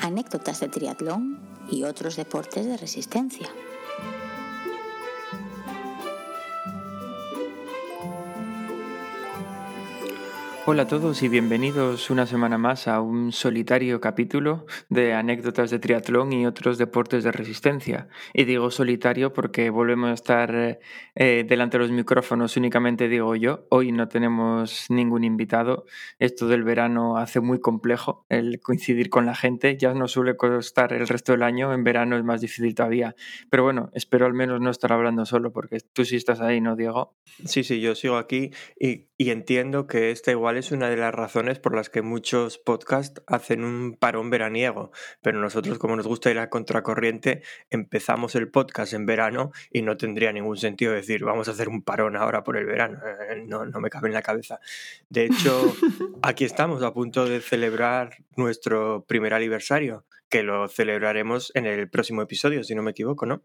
anécdotas de triatlón y otros deportes de resistencia. Hola a todos y bienvenidos una semana más a un solitario capítulo de anécdotas de triatlón y otros deportes de resistencia. Y digo solitario porque volvemos a estar eh, delante de los micrófonos, únicamente digo yo. Hoy no tenemos ningún invitado. Esto del verano hace muy complejo el coincidir con la gente. Ya no suele costar el resto del año, en verano es más difícil todavía. Pero bueno, espero al menos no estar hablando solo porque tú sí estás ahí, ¿no, Diego? Sí, sí, yo sigo aquí y, y entiendo que esta igual es una de las razones por las que muchos podcasts hacen un parón veraniego, pero nosotros como nos gusta ir a contracorriente, empezamos el podcast en verano y no tendría ningún sentido decir vamos a hacer un parón ahora por el verano, eh, no, no me cabe en la cabeza. De hecho, aquí estamos a punto de celebrar nuestro primer aniversario, que lo celebraremos en el próximo episodio, si no me equivoco, ¿no?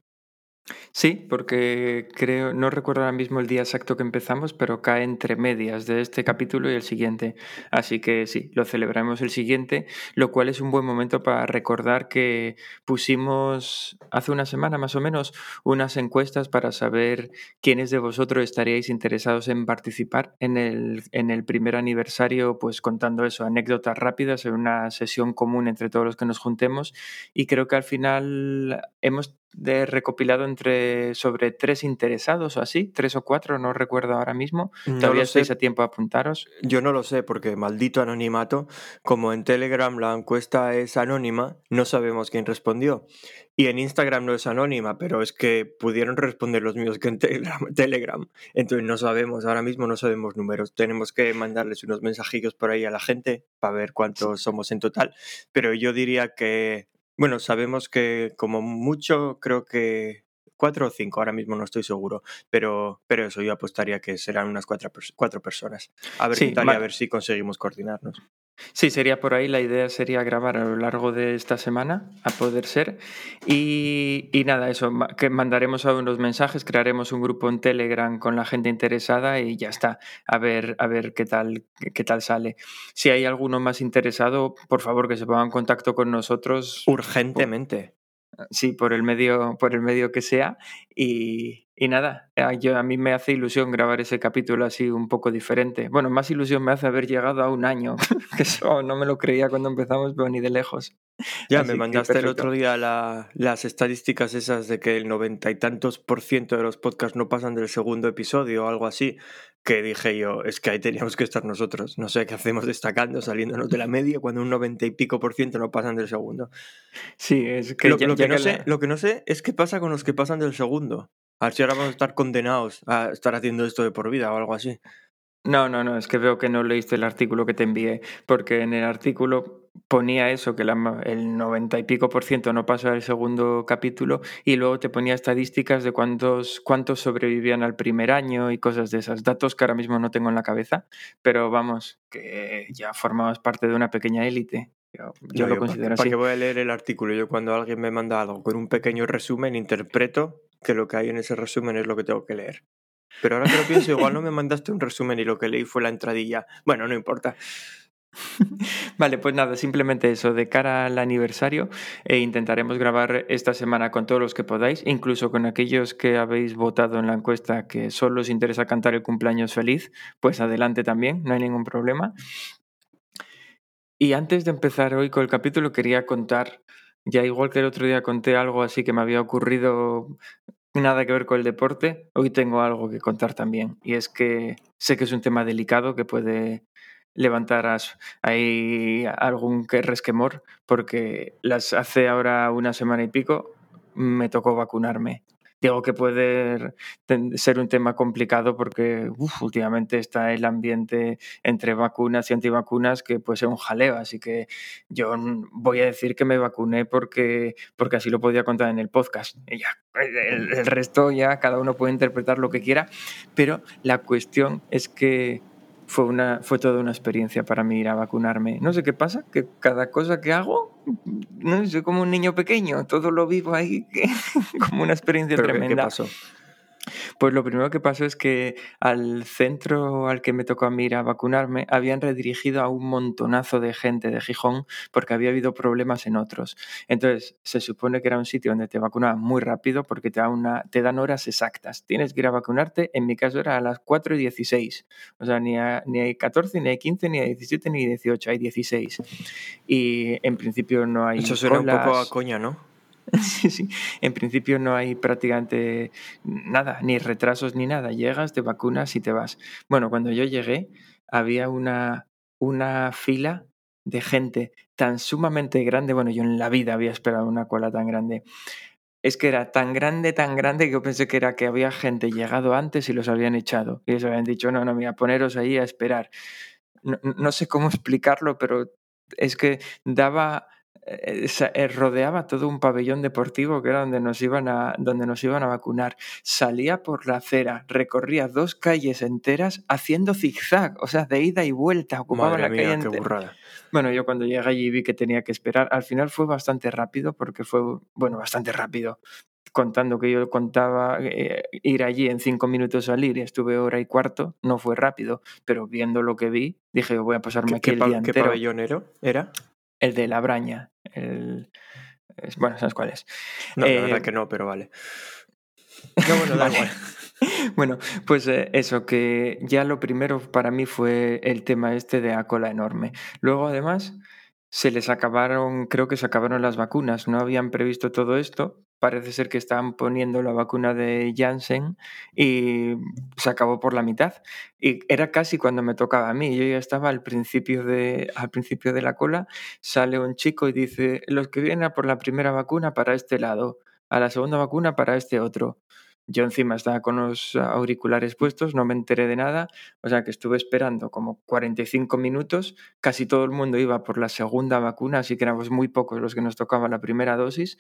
Sí, porque creo, no recuerdo ahora mismo el día exacto que empezamos, pero cae entre medias de este capítulo y el siguiente. Así que sí, lo celebraremos el siguiente, lo cual es un buen momento para recordar que pusimos hace una semana más o menos unas encuestas para saber quiénes de vosotros estaríais interesados en participar en el, en el primer aniversario, pues contando eso, anécdotas rápidas en una sesión común entre todos los que nos juntemos. Y creo que al final hemos de recopilado entre sobre tres interesados o así, tres o cuatro, no recuerdo ahora mismo. Todavía estáis a tiempo de apuntaros. Yo no lo sé, porque maldito anonimato, como en Telegram la encuesta es anónima, no sabemos quién respondió. Y en Instagram no es anónima, pero es que pudieron responder los míos que en Telegram. Telegram. Entonces no sabemos, ahora mismo no sabemos números. Tenemos que mandarles unos mensajillos por ahí a la gente para ver cuántos somos en total. Pero yo diría que bueno, sabemos que como mucho creo que cuatro o cinco, ahora mismo no estoy seguro, pero, pero eso yo apostaría que serán unas cuatro, cuatro personas. A ver, a ver si conseguimos coordinarnos. Sí, sería por ahí. La idea sería grabar a lo largo de esta semana, a poder ser. Y, nada, eso, que mandaremos algunos mensajes, crearemos un grupo en Telegram con la gente interesada y ya está. A ver, a ver qué tal, qué tal sale. Si hay alguno más interesado, por favor que se ponga en contacto con nosotros. Urgentemente. sí, por el medio, por el medio que sea. Y, y nada, eh, yo, a mí me hace ilusión grabar ese capítulo así un poco diferente. Bueno, más ilusión me hace haber llegado a un año, que eso no me lo creía cuando empezamos, pero ni de lejos. Ya, me mandaste el otro día las estadísticas esas de que el noventa y tantos por ciento de los podcasts no pasan del segundo episodio o algo así, que dije yo, es que ahí teníamos que estar nosotros. No sé qué hacemos destacando, saliéndonos de la media, cuando un noventa y pico por ciento no pasan del segundo. Sí, es que... Lo, que, no sé, lo que no sé es qué pasa con los que pasan del segundo. A ver si ahora vamos a estar condenados a estar haciendo esto de por vida o algo así. No, no, no, es que veo que no leíste el artículo que te envié, porque en el artículo ponía eso, que el 90 y pico por ciento no pasa al segundo capítulo, y luego te ponía estadísticas de cuántos, cuántos sobrevivían al primer año y cosas de esas. Datos que ahora mismo no tengo en la cabeza, pero vamos, que ya formabas parte de una pequeña élite. Yo, lo considero así. ¿Para qué voy a leer el artículo? Yo cuando alguien me manda algo con un pequeño resumen, interpreto que lo que hay en ese resumen es lo que tengo que leer. Pero ahora que lo pienso, igual no me mandaste un resumen y lo que leí fue la entradilla. Bueno, no importa. Vale, pues nada, simplemente eso, de cara al aniversario, e intentaremos grabar esta semana con todos los que podáis, incluso con aquellos que habéis votado en la encuesta que solo os interesa cantar el cumpleaños feliz, pues adelante también, no hay ningún problema. Y antes de empezar hoy con el capítulo, quería contar, ya igual que el otro día conté algo así que me había ocurrido nada que ver con el deporte, hoy tengo algo que contar también. Y es que sé que es un tema delicado que puede levantar ahí algún resquemor, porque las hace ahora una semana y pico me tocó vacunarme. Digo que puede ser un tema complicado porque últimamente está el ambiente entre vacunas y antivacunas que puede ser un jaleo, así que yo voy a decir que me vacuné porque, porque así lo podía contar en el podcast. Y ya, el, el resto ya cada uno puede interpretar lo que quiera, pero la cuestión es que fue, una, fue toda una experiencia para mí ir a vacunarme. No sé qué pasa, que cada cosa que hago, no soy como un niño pequeño, todo lo vivo ahí como una experiencia tremenda. ¿Qué pasó? Pues lo primero que pasó es que al centro al que me tocó a mí ir a vacunarme habían redirigido a un montonazo de gente de Gijón porque había habido problemas en otros. Entonces, se supone que era un sitio donde te vacunaban muy rápido porque te, una, te dan horas exactas. Tienes que ir a vacunarte, en mi caso era a las 4 y 16. O sea, ni, ni hay 14, ni hay 15, ni hay 17, ni 18, hay 16. Y en principio no hay... Eso suena un poco a coña, ¿no? Sí, sí. En principio no hay prácticamente nada, ni retrasos ni nada. Llegas, te vacunas y te vas. Bueno, cuando yo llegué había una, una fila de gente tan sumamente grande. Bueno, yo en la vida había esperado una cola tan grande. Es que era tan grande, tan grande que yo pensé que era que había gente llegado antes y los habían echado. Y les habían dicho, no, no, mira, poneros ahí a esperar. No, sé cómo explicarlo, pero es que daba rodeaba todo un pabellón deportivo que era donde nos iban a donde nos iban a vacunar. Salía por la acera, recorría dos calles enteras haciendo zigzag, o sea, de ida y vuelta, ocupaba la calle Bueno, yo cuando llegué allí vi que tenía que esperar. Al final fue bastante rápido porque fue, bueno, bastante rápido contando que yo contaba eh, ir allí en cinco minutos salir y estuve hora y cuarto, no fue rápido, pero viendo lo que vi, dije, voy a pasarme aquí el día ¿Qué pabellón era? El de la braña. El, bueno, ¿sabes cuál es? No, la verdad eh, que no, pero vale. No, bueno, da igual. Bueno, pues eh, eso, que ya lo primero para mí fue el tema este de a cola enorme. Luego, además, se les acabaron, creo que se acabaron las vacunas, no habían previsto todo esto. Parece ser que estaban poniendo la vacuna de Janssen y se acabó por la mitad. Y era casi cuando me tocaba a mí. Yo ya estaba al principio de, al principio de la cola. Sale un chico y dice: Los que vienen a por la primera vacuna para este lado, a la segunda vacuna para este otro. Yo encima estaba con los auriculares puestos, no me enteré de nada, o sea que estuve esperando como 45 minutos, casi todo el mundo iba por la segunda vacuna, así que éramos muy pocos los que nos tocaba la primera dosis.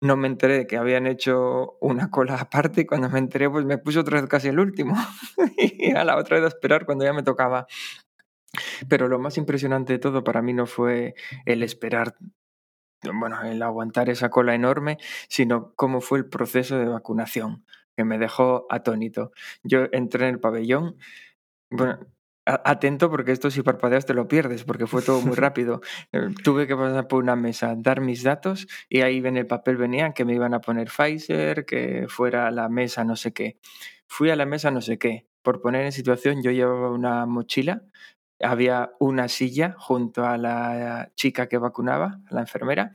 No me enteré de que habían hecho una cola aparte y cuando me enteré pues me puse otra vez casi el último y a la otra vez a esperar cuando ya me tocaba. Pero lo más impresionante de todo para mí no fue el esperar bueno, el aguantar esa cola enorme, sino cómo fue el proceso de vacunación que me dejó atónito. Yo entré en el pabellón, bueno, atento porque esto si parpadeas te lo pierdes, porque fue todo muy rápido. Eh, tuve que pasar por una mesa, dar mis datos y ahí en el papel venían que me iban a poner Pfizer, que fuera a la mesa no sé qué. Fui a la mesa no sé qué. Por poner en situación, yo llevaba una mochila, había una silla junto a la chica que vacunaba, la enfermera,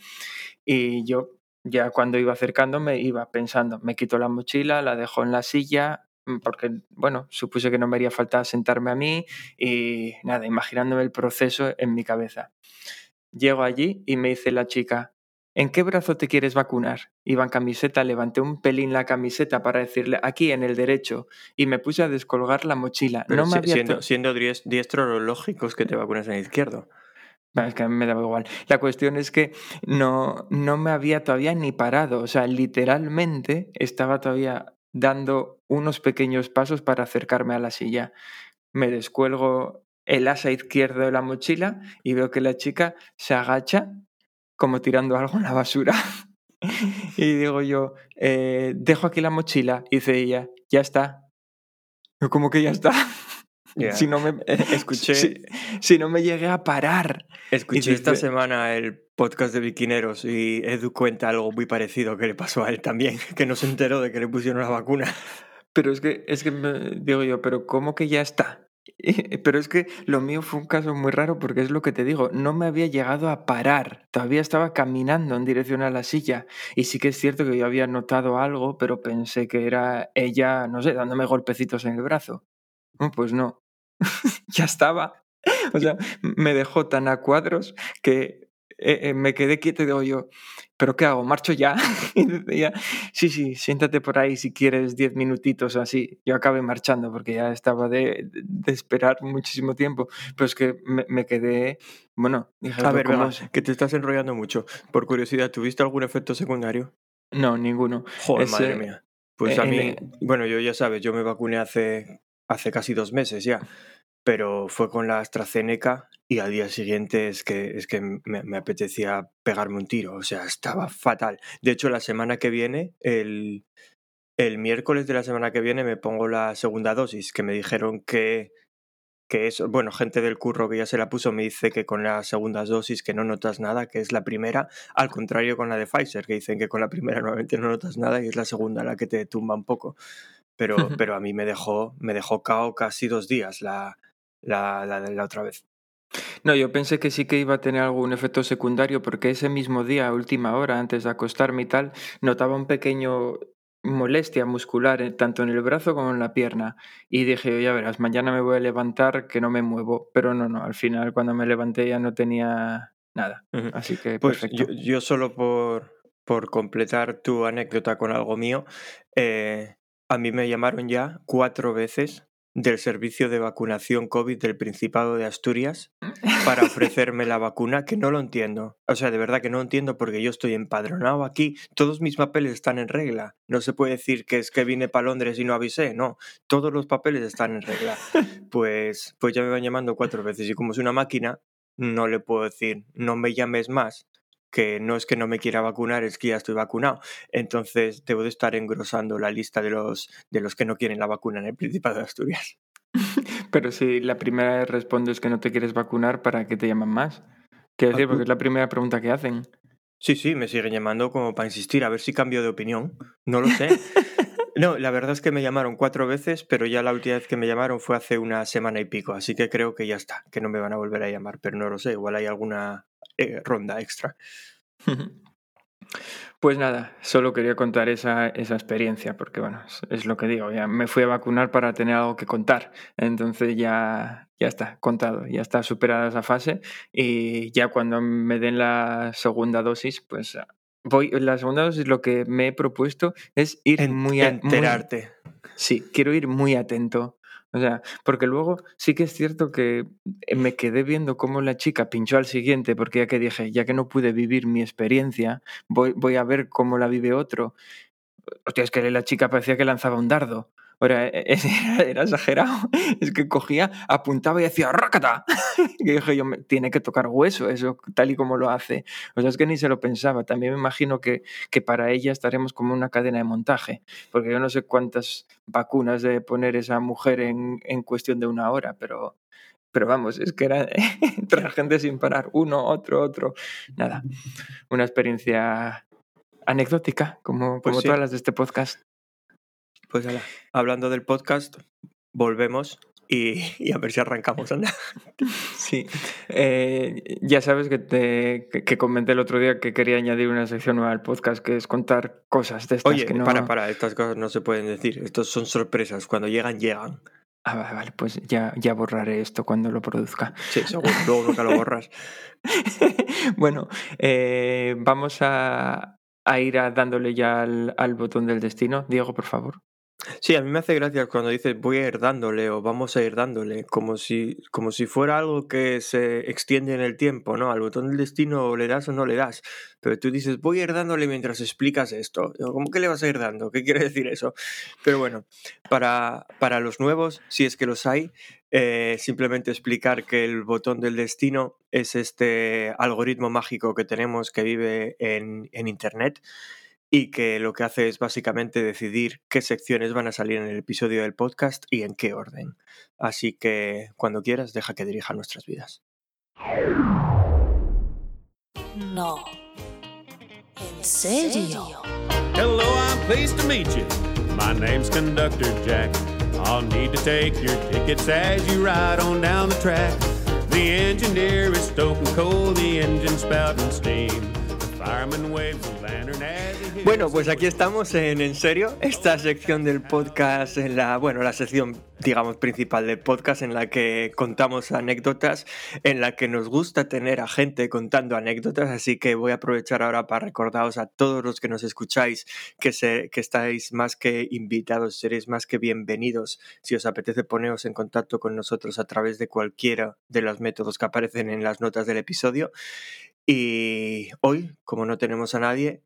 y yo ya cuando iba acercándome iba pensando, me quito la mochila, la dejo en la silla, porque, bueno, supuse que no me haría falta sentarme a mí y nada, imaginándome el proceso en mi cabeza. Llego allí y me dice la chica, ¿en qué brazo te quieres vacunar? Iba en camiseta, levanté un pelín la camiseta para decirle, aquí en el derecho, y me puse a descolgar la mochila. no me siendo, siendo diestro, lógico es que te vacunas en el izquierdo. Es que a mí me daba igual. La cuestión es que no, no me había todavía ni parado. O sea, literalmente estaba todavía dando unos pequeños pasos para acercarme a la silla. Me descuelgo el asa izquierdo de la mochila y veo que la chica se agacha como tirando algo en la basura. y digo yo, eh, dejo aquí la mochila. Y dice ella, ya está. ¿Cómo que ya está? Si no me escuché, si, no me llegué a parar. Escuché esta semana el podcast de Biquineros y Edu cuenta algo muy parecido que le pasó a él también, que no se enteró de que le pusieron la vacuna. Pero es que, es que digo yo, pero ¿cómo que ya está? Pero es que lo mío fue un caso muy raro porque es lo que te digo, no me había llegado a parar, todavía estaba caminando en dirección a la silla y sí que es cierto que yo había notado algo, pero pensé que era ella, no sé, dándome golpecitos en el brazo. pues no, ya estaba. O sea, me dejó tan a cuadros que eh, eh, me quedé quieto y digo yo, ¿pero qué hago? ¿Marcho ya? y decía, sí, sí, siéntate por ahí si quieres diez minutitos así. Yo acabé marchando porque ya estaba de, esperar muchísimo tiempo. Pero es que me, quedé, bueno, dije, a ver, que te estás enrollando mucho. Por curiosidad, ¿tuviste algún efecto secundario? No, ninguno. Joder, madre mía. Pues a mí, bueno, yo ya sabes, yo me vacuné hace hace casi dos meses ya, pero fue con la AstraZeneca y al día siguiente es que, es que me, apetecía pegarme un tiro, o sea, estaba fatal. De hecho, la semana que viene, el, el miércoles de la semana que viene me pongo la segunda dosis, que me dijeron que, que es, bueno, gente del curro que ya se la puso me dice que con las segundas dosis que no notas nada, que es la primera, al contrario con la de Pfizer, que dicen que con la primera nuevamente no notas nada y es la segunda la que te tumba un poco. Pero, pero a mí me dejó, me dejó cao casi dos días la, la, la, la otra vez. No, yo pensé que sí que iba a tener algún efecto secundario porque ese mismo día, a última hora, antes de acostarme y tal, notaba un pequeño molestia muscular eh, tanto en el brazo como en la pierna y dije, ya verás, mañana me voy a levantar que no me muevo, pero no, no, al final cuando me levanté ya no tenía nada, así que pues perfecto. Yo, yo, solo por, por completar tu anécdota con algo mío, eh, a mí me llamaron ya cuatro veces del servicio de vacunación COVID del Principado de Asturias para ofrecerme la vacuna, que no lo entiendo. O sea, de verdad que no entiendo porque yo estoy empadronado aquí, todos mis papeles están en regla. No se puede decir que es que vine para Londres y no avisé, no, todos los papeles están en regla. Pues, pues ya me van llamando cuatro veces y como es una máquina, no le puedo decir, no me llames más, que no es que no me quiera vacunar, es que ya estoy vacunado. Entonces debo de estar engrosando la lista de los, de los que no quieren la vacuna en el Principado de Asturias. Pero si la primera vez respondes que no te quieres vacunar, ¿para qué te llaman más? Quiero decir, porque es la primera pregunta que hacen. Sí, sí, me siguen llamando como para insistir, a ver si cambio de opinión. No lo sé. No, la verdad es que me llamaron cuatro veces, pero ya la última vez que me llamaron fue hace una semana y pico, así que creo que ya está, que no me van a volver a llamar, pero no lo sé, igual hay alguna eh, ronda extra. Pues nada, solo quería contar esa, esa experiencia, porque bueno, es, es, lo que digo, ya me fui a vacunar para tener algo que contar, entonces ya, ya está contado, ya está superada esa fase y ya cuando me den la segunda dosis, pues voy, la segunda dosis lo que me he propuesto es ir muy... A, enterarte. Muy, sí, quiero ir muy atento o sea, porque luego sí que es cierto que me quedé viendo cómo la chica pinchó al siguiente, porque ya que dije, ya que no pude vivir mi experiencia, voy, voy a ver cómo la vive otro. Hostia, es que la chica parecía que lanzaba un dardo. Era, era, exagerado. Es que cogía, apuntaba y decía ¡Rácata! Y dije yo, tiene que tocar hueso eso, tal y como lo hace. O sea, es que ni se lo pensaba. También me imagino que, que para ella estaremos como una cadena de montaje, porque yo no sé cuántas vacunas de poner esa mujer en, en cuestión de una hora, pero, pero vamos, es que era la gente sin parar, uno, otro, otro. Nada, una experiencia anecdótica, como, Pues como sí. todas las de este podcast. Pues ala, hablando del podcast, volvemos y, y a ver si arrancamos, anda. Sí, eh, ya sabes que, te, que, que comenté el otro día que quería añadir una sección nueva al podcast, que es contar cosas de estas Oye, que no... para, para, estas cosas no se pueden decir, estos son sorpresas, cuando llegan, llegan. Ah, vale, vale, pues ya, ya borraré esto cuando lo produzca. Sí, seguro, luego nunca lo borras. bueno, eh, vamos a, a ir a dándole ya al, al, botón del destino. Diego, por favor. Sí, a mí me hace gracia cuando dices voy a ir dándole o vamos a ir dándole, como si, como si fuera algo que se extiende en el tiempo, ¿no? Al botón del destino le das o no le das, pero tú dices voy a ir dándole mientras explicas esto. ¿Cómo que le vas a ir dando? ¿Qué quiere decir eso? Pero bueno, para, para los nuevos, si es que los hay, eh, simplemente explicar que el botón del destino es este algoritmo mágico que tenemos que vive en, en Internet y que lo que hace es básicamente decidir qué secciones van a salir en el episodio del podcast y en qué orden. Así que cuando quieras, deja que dirija nuestras vidas. No. ¿En serio? Hello, I'm pleased to meet you. My name's Conductor Jack. I'll need to take your tickets as you ride on down the track. The engineer is stoking coal, the engine spouting steam. Bueno, pues aquí estamos en En Serio, esta sección del podcast, en la, bueno, la sección, digamos, principal del podcast en la que contamos anécdotas, en la que nos gusta tener a gente contando anécdotas, así que voy a aprovechar ahora para recordaros a todos los que nos escucháis que, se, que estáis más que invitados, seréis más que bienvenidos. Si os apetece poneros en contacto con nosotros a través de cualquiera de los métodos que aparecen en las notas del episodio. Y hoy, como no tenemos a nadie,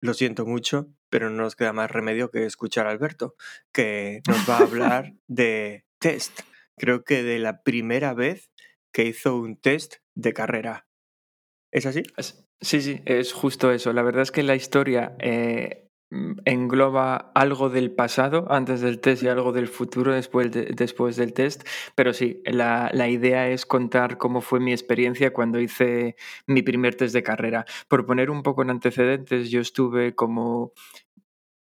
lo siento mucho, pero no nos queda más remedio que escuchar a Alberto, que nos va a hablar de test. Creo que de la primera vez que hizo un test de carrera. ¿Es así? Sí, sí, es justo eso. La verdad es que la historia eh, engloba algo del pasado antes del test y algo del futuro después, después del test, pero sí, la, la, idea es contar cómo fue mi experiencia cuando hice mi primer test de carrera. Por poner un poco en antecedentes, yo estuve como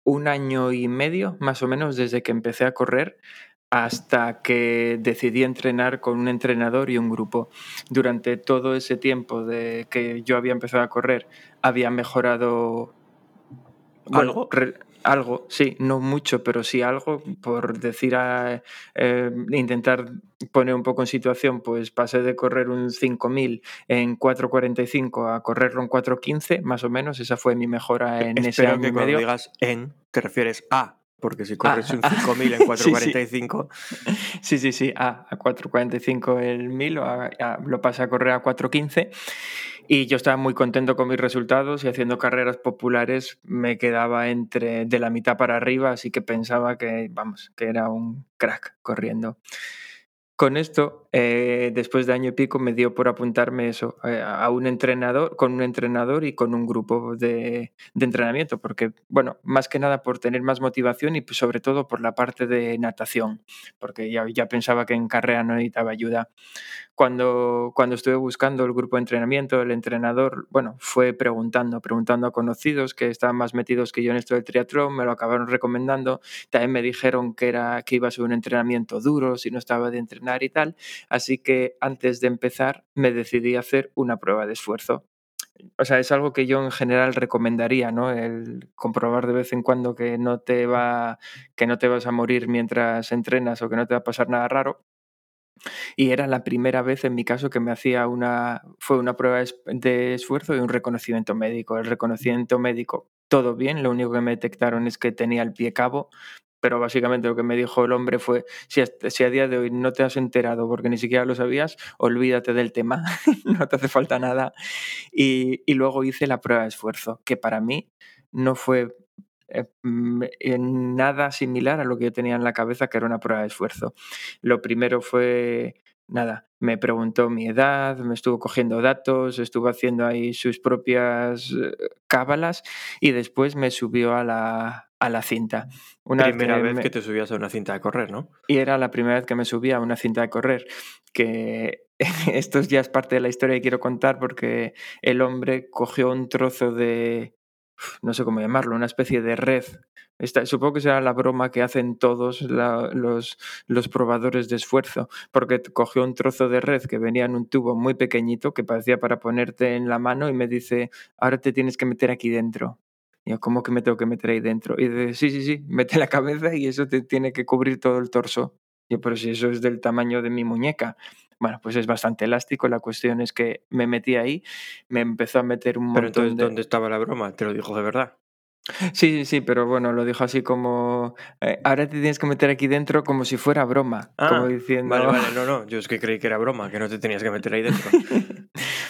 un año y medio, más o menos, desde que empecé a correr hasta que decidí entrenar con un entrenador y un grupo. Durante todo ese tiempo de que yo había empezado a correr, había mejorado ¿Algo? algo, sí, no mucho, pero sí algo, por decir, a, eh, intentar poner un poco en situación, pues pasé de correr un 5000 en 4.45 a correrlo en 4.15, más o menos, esa fue mi mejora en ese año que y medio. Cuando digas en, te refieres a porque si corres ah, un 5000 en 4.45. Sí, sí, sí, a, a 4.45 el 1000 lo pasé a correr a 4.15 y yo estaba muy contento con mis resultados y haciendo carreras populares me quedaba entre de la mitad para arriba, así que pensaba que, vamos, que era un crack corriendo. Con esto, eh, después de año y pico, me dio por apuntarme eso, eh, a un entrenador, con un entrenador y con un grupo de, de, entrenamiento, porque, bueno, más que nada por tener más motivación y sobre todo por la parte de natación, porque ya, ya pensaba que en carrera no necesitaba ayuda. Cuando, cuando estuve buscando el grupo de entrenamiento, el entrenador, bueno, fue preguntando, preguntando a conocidos que estaban más metidos que yo en esto del triatlón, me lo acabaron recomendando, también me dijeron que, era, que iba a ser un entrenamiento duro, si no estaba de entrenar y tal. Así que antes de empezar me decidí a hacer una prueba de esfuerzo. O sea, es algo que yo en general recomendaría, ¿no? El comprobar de vez en cuando que no te va, que no te vas a morir mientras entrenas o que no te va a pasar nada raro. Y era la primera vez en mi caso que me hacía una, fue una prueba de esfuerzo y un reconocimiento médico. El reconocimiento médico, todo bien, lo único que me detectaron es que tenía el pie cabo, pero básicamente lo que me dijo el hombre fue, si a, día de hoy no te has enterado porque ni siquiera lo sabías, olvídate del tema, no te hace falta nada. Y, y, luego hice la prueba de esfuerzo, que para mí no fue eh, mm, nada similar a lo que yo tenía en la cabeza, que era una prueba de esfuerzo. Lo primero fue nada, me preguntó mi edad, me estuvo cogiendo datos, estuvo haciendo ahí sus propias eh, cábalas y después me subió a la, a la cinta. Una primera vez, que, te subías a una cinta de correr, ¿no? Y era la primera vez que me subía a una cinta de correr, que esto ya es parte de la historia que quiero contar porque el hombre cogió un trozo de, no sé cómo llamarlo, una especie de red. Supongo que será la broma que hacen todos los, los probadores de esfuerzo, porque cogió un trozo de red que venía en un tubo muy pequeñito que parecía para ponerte en la mano y me dice, ahora te tienes que meter aquí dentro. Y yo, ¿cómo que me tengo que meter ahí dentro? Y dice, sí, sí, sí, mete la cabeza y eso te tiene que cubrir todo el torso. Yo, pero si eso es del tamaño de mi muñeca. Bueno, pues es bastante elástico. La cuestión es que me metí ahí, me empezó a meter un montón Pero entonces, ¿dónde estaba la broma? ¿Te lo dijo de verdad? Sí, sí, sí, pero bueno, lo dijo así como, eh, ahora te tienes que meter aquí dentro como si fuera broma, como Ah, diciendo... Vale, vale, no, no, yo es que creí que era broma, que no te tenías que meter ahí dentro.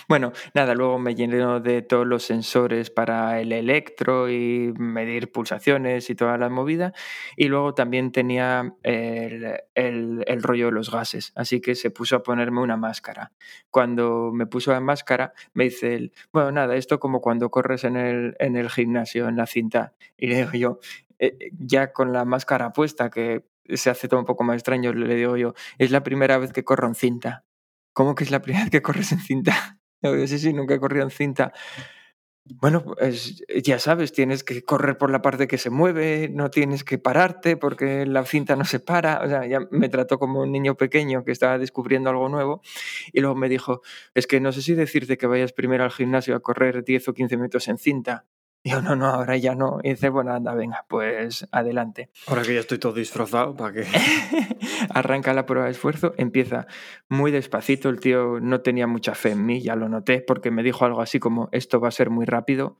Bueno, nada, luego me llenó de todos los sensores para el electro y medir pulsaciones y toda la movida. Y luego también tenía el, el- rollo de los gases, así que se puso a ponerme una máscara. Cuando me puso la máscara, me dice él, bueno, nada, esto como cuando corres en el, en el gimnasio, en la cinta. Y le digo yo, eh, ya con la máscara puesta, que se hace todo un poco más extraño, le digo yo, es la primera vez que corro en cinta. ¿Cómo que es la primera vez que corres en cinta? Yo, sí, sí, nunca he corrido en cinta. Bueno, pues ya sabes, tienes que correr por la parte que se mueve, no tienes que pararte porque la cinta no se para. O sea, ya me trató como un niño pequeño que estaba descubriendo algo nuevo. Y luego me dijo, es que no sé si decirte que vayas primero al gimnasio a correr 10 o 15 minutos en cinta. Y yo, no, no, ahora ya no. Y dice, bueno, anda, venga, pues adelante. Ahora que ya estoy todo disfrazado, ¿para qué? Arranca la prueba de esfuerzo, empieza muy despacito. El tío no tenía mucha fe en mí, ya lo noté, porque me dijo algo así como, esto va a ser muy rápido.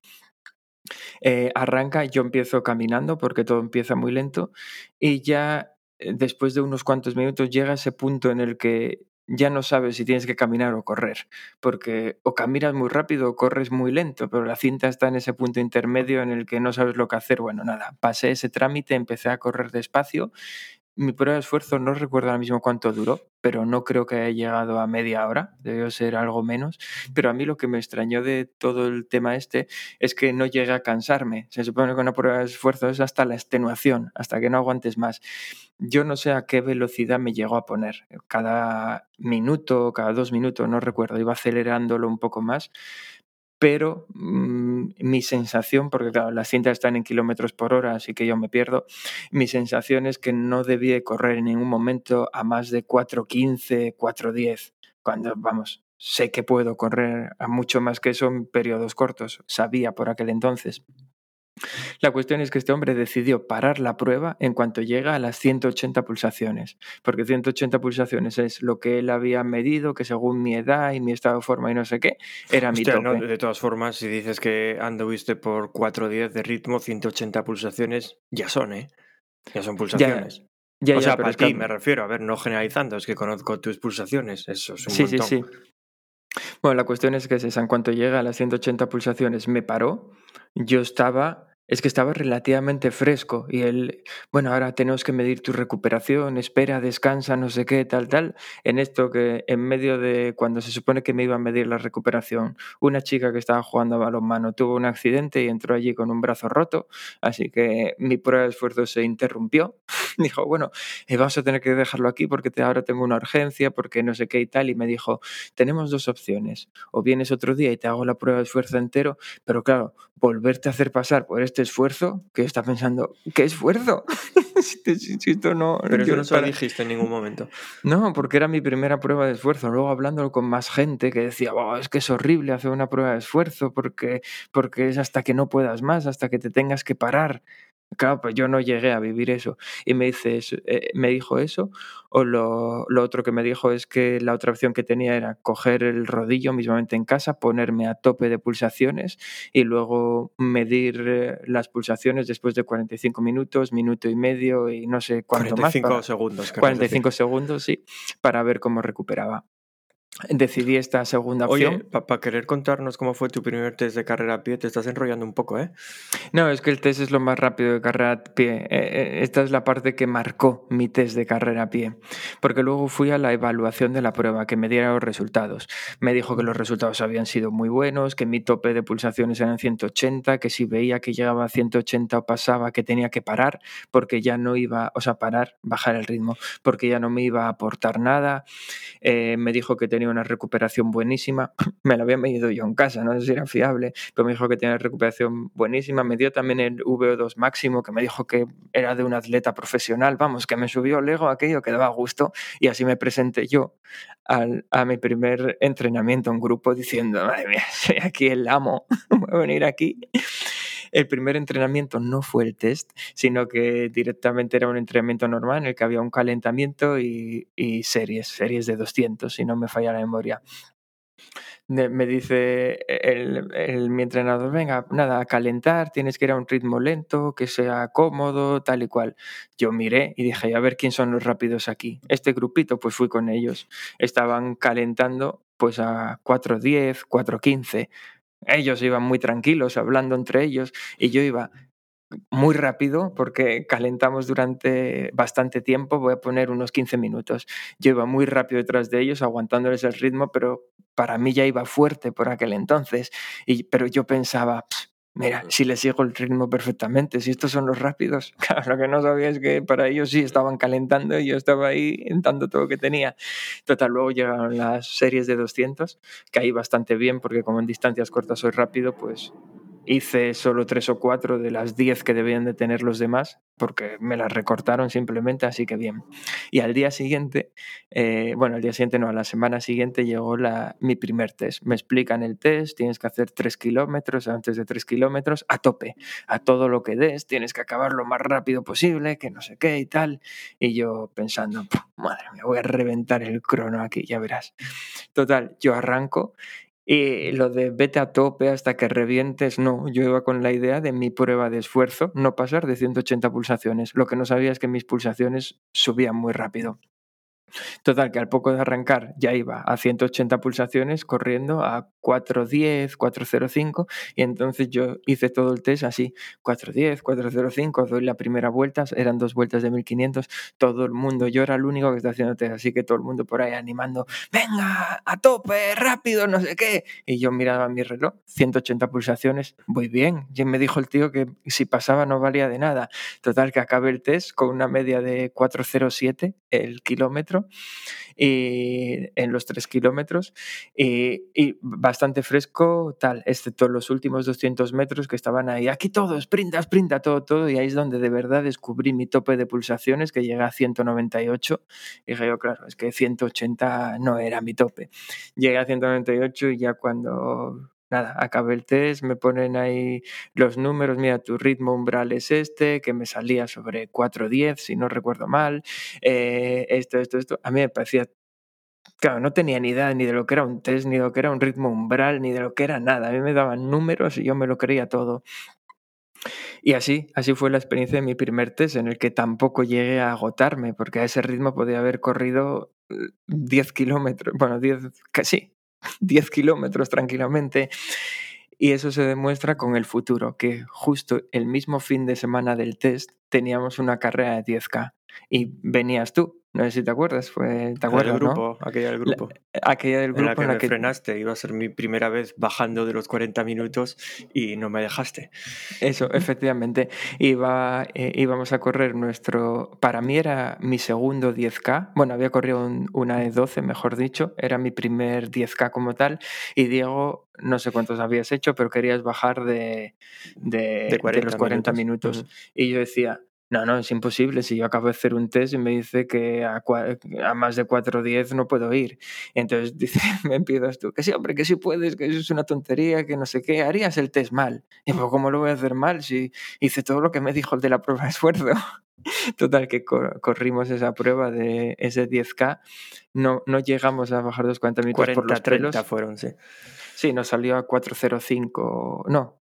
Eh, arranca, yo empiezo caminando porque todo empieza muy lento y ya eh, después de unos cuantos minutos llega ese punto en el que ya no sabes si tienes que caminar o correr, porque o caminas muy rápido o corres muy lento, pero la cinta está en ese punto intermedio en el que no sabes lo que hacer. Bueno, nada, pasé ese trámite, empecé a correr despacio, mi prueba de esfuerzo no recuerdo ahora mismo cuánto duró, pero no creo que haya llegado a media hora, debió ser algo menos. Pero a mí lo que me extrañó de todo el tema este es que no llegué a cansarme. Se supone que una prueba de esfuerzo es hasta la extenuación, hasta que no aguantes más. Yo no sé a qué velocidad me llegó a poner. Cada minuto, cada dos minutos, no recuerdo, iba acelerándolo un poco más pero mm, mi sensación, porque claro, las cintas están en kilómetros por hora, así que yo me pierdo, mi sensación es que no debía correr en ningún momento a más de 4.15, 4.10, cuando, vamos, sé que puedo correr a mucho más que eso en periodos cortos, sabía por aquel entonces. La cuestión es que este hombre decidió parar la prueba en cuanto llega a las 180 pulsaciones, porque 180 pulsaciones es lo que él había medido, que según mi edad y mi estado de forma y no sé qué, era mi tope. de todas formas, si dices que anduviste por 4.10 de ritmo, 180 pulsaciones ya son, ¿eh? Ya son pulsaciones. Ya, o sea, para ti me refiero, a ver, no generalizando, es que conozco tus pulsaciones, eso es un sí, Sí, sí. Bueno, la cuestión es que es esa, en cuanto llega a las 180 pulsaciones me paró, yo estaba es que estaba relativamente fresco y él, bueno, ahora tenemos que medir tu recuperación, espera, descansa, no sé qué, tal, tal. En esto que en medio de cuando se supone que me iba a medir la recuperación, una chica que estaba jugando a balonmano tuvo un accidente y entró allí con un brazo roto, así que mi prueba de esfuerzo se interrumpió. dijo, bueno, eh, vamos a tener que dejarlo aquí porque ahora tengo una urgencia, porque no sé qué y tal. Y me dijo, tenemos dos opciones, o vienes otro día y te hago la prueba de esfuerzo entero, pero claro, volverte a hacer pasar por este esfuerzo, que está pensando, ¿qué esfuerzo? si, esto no, Pero eso no se lo dijiste en ningún momento. No, porque era mi primera prueba de esfuerzo. Luego hablándolo con más gente que decía, es que es horrible hacer una prueba de esfuerzo porque, porque es hasta que no puedas más, hasta que te tengas que parar. Claro, pues yo no llegué a vivir eso. Y me, dice eh, me dijo eso, o lo, lo, otro que me dijo es que la otra opción que tenía era coger el rodillo mismamente en casa, ponerme a tope de pulsaciones y luego medir eh, las pulsaciones después de 45 minutos, minuto y medio y no sé cuánto 45 más. segundos. 45 segundos, sí, para ver cómo recuperaba decidí esta segunda opción. Oye, para querer contarnos cómo fue tu primer test de carrera a pie, te estás enrollando un poco, ¿eh? No, es que el test es lo más rápido de carrera a pie. Eh, eh, esta es la parte que marcó mi test de carrera a pie. Porque luego fui a la evaluación de la prueba, que me diera los resultados. Me dijo que los resultados habían sido muy buenos, que mi tope de pulsaciones eran 180, que si veía que llegaba a 180 o pasaba, que tenía que parar, porque ya no iba, o sea, parar, bajar el ritmo, porque ya no me iba a aportar nada. Eh, me dijo que tenía una recuperación buenísima. Me la había medido yo en casa, no sé si era fiable, pero me dijo que tenía recuperación buenísima. Me dio también el VO2 máximo, que me dijo que era de un atleta profesional. Vamos, que me subió el ego aquello que daba gusto. Y así me presenté yo al, a mi primer entrenamiento en grupo diciendo, madre mía, soy aquí el amo, voy a venir aquí el primer entrenamiento no fue el test, sino que directamente era un entrenamiento normal en el que había un calentamiento y, series, series de 200, si no me falla la memoria me dice el, mi entrenador, venga, nada, a calentar, tienes que ir a un ritmo lento, que sea cómodo, tal y cual. Yo miré y dije, a ver quién son los rápidos aquí. Este grupito, pues fui con ellos. Estaban calentando pues a 4.10, 4.15. Ellos iban muy tranquilos, hablando entre ellos, y yo iba muy rápido porque calentamos durante bastante tiempo, voy a poner unos 15 minutos. Yo iba muy rápido detrás de ellos, aguantándoles el ritmo, pero para mí ya iba fuerte por aquel entonces. Y, pero yo pensaba, mira, si les sigo el ritmo perfectamente, si estos son los rápidos. Claro, lo que no sabía es que para ellos sí estaban calentando y yo estaba ahí dando todo lo que tenía. Total, luego llegaron las series de 200, que ahí bastante bien porque como en distancias cortas soy rápido, pues hice solo tres o cuatro de las diez que debían de tener los demás, porque me las recortaron simplemente, así que bien. Y al día siguiente, eh, bueno, al día siguiente no, a la semana siguiente llegó la, mi primer test. Me explican el test, tienes que hacer tres kilómetros, antes de tres kilómetros, a tope, a todo lo que des, tienes que acabar lo más rápido posible, que no sé qué y tal. Y yo pensando, madre mía, voy a reventar el crono aquí, ya verás. Total, yo arranco y lo de vete a tope hasta que revientes, no, yo iba con la idea de mi prueba de esfuerzo, no pasar de 180 pulsaciones. Lo que no sabía es que mis pulsaciones subían muy rápido. Total, que al poco de arrancar ya iba a 180 pulsaciones corriendo a 410, 405 y entonces yo hice todo el test así, 410, 405, doy la primera vuelta, eran dos vueltas de 1500, todo el mundo, yo era el único que está haciendo test, así que todo el mundo por ahí animando, venga, a tope, rápido, no sé qué. Y yo miraba mi reloj, 180 pulsaciones, voy bien. Y me dijo el tío que si pasaba no valía de nada. Total, que acabé el test con una media de 407 el kilómetro y en los 3 kilómetros y, y, bastante fresco tal, excepto los últimos 200 metros que estaban ahí, aquí todo, sprinta, sprinta, todo, todo y ahí es donde de verdad descubrí mi tope de pulsaciones que llega a 198 y dije yo, claro, es que 180 no era mi tope. Llegué a 198 y ya cuando nada, acabé el test, me ponen ahí los números, mira, tu ritmo umbral es este, que me salía sobre 4.10, si no recuerdo mal, eh, esto, esto, esto. A mí me parecía, claro, no tenía ni idea ni de lo que era un test, ni de lo que era un ritmo umbral, ni de lo que era nada. A mí me daban números y yo me lo creía todo. Y así, así fue la experiencia de mi primer test, en el que tampoco llegué a agotarme, porque a ese ritmo podía haber corrido 10 kilómetros, bueno, 10, casi, 10 kilómetros tranquilamente. Y eso se demuestra con el futuro, que justo el mismo fin de semana del test teníamos una carrera de 10K y venías tú. No sé si te acuerdas, fue, ¿te acuerdas, del grupo, ¿no? aquella del grupo. La, aquella del grupo en la que, en la me que frenaste, iba a ser mi primera vez bajando de los 40 minutos y no me dejaste. Eso, efectivamente. Iba, eh, íbamos a correr nuestro, para mí era mi segundo 10K, bueno, había corrido un, una de 12, mejor dicho, era mi primer 10K como tal, y Diego, no sé cuántos habías hecho, pero querías bajar de, de, De 40 de los 40 minutos. Y yo decía, no, no, es imposible. Si yo acabo de hacer un test y me dice que a, más de 4.10 no puedo ir. Entonces dice, me empiezas tú, que sí, hombre, que sí puedes, que eso es una tontería, que no sé qué, harías el test mal. Y pues, ¿cómo lo voy a hacer mal si hice todo lo que me dijo el de la prueba de esfuerzo? Total, que cor- corrimos esa prueba de ese 10K. No, no llegamos a bajar los 40 minutos por 40, los 30 pelos. fueron, sí. Sí, nos salió a 4.05. No,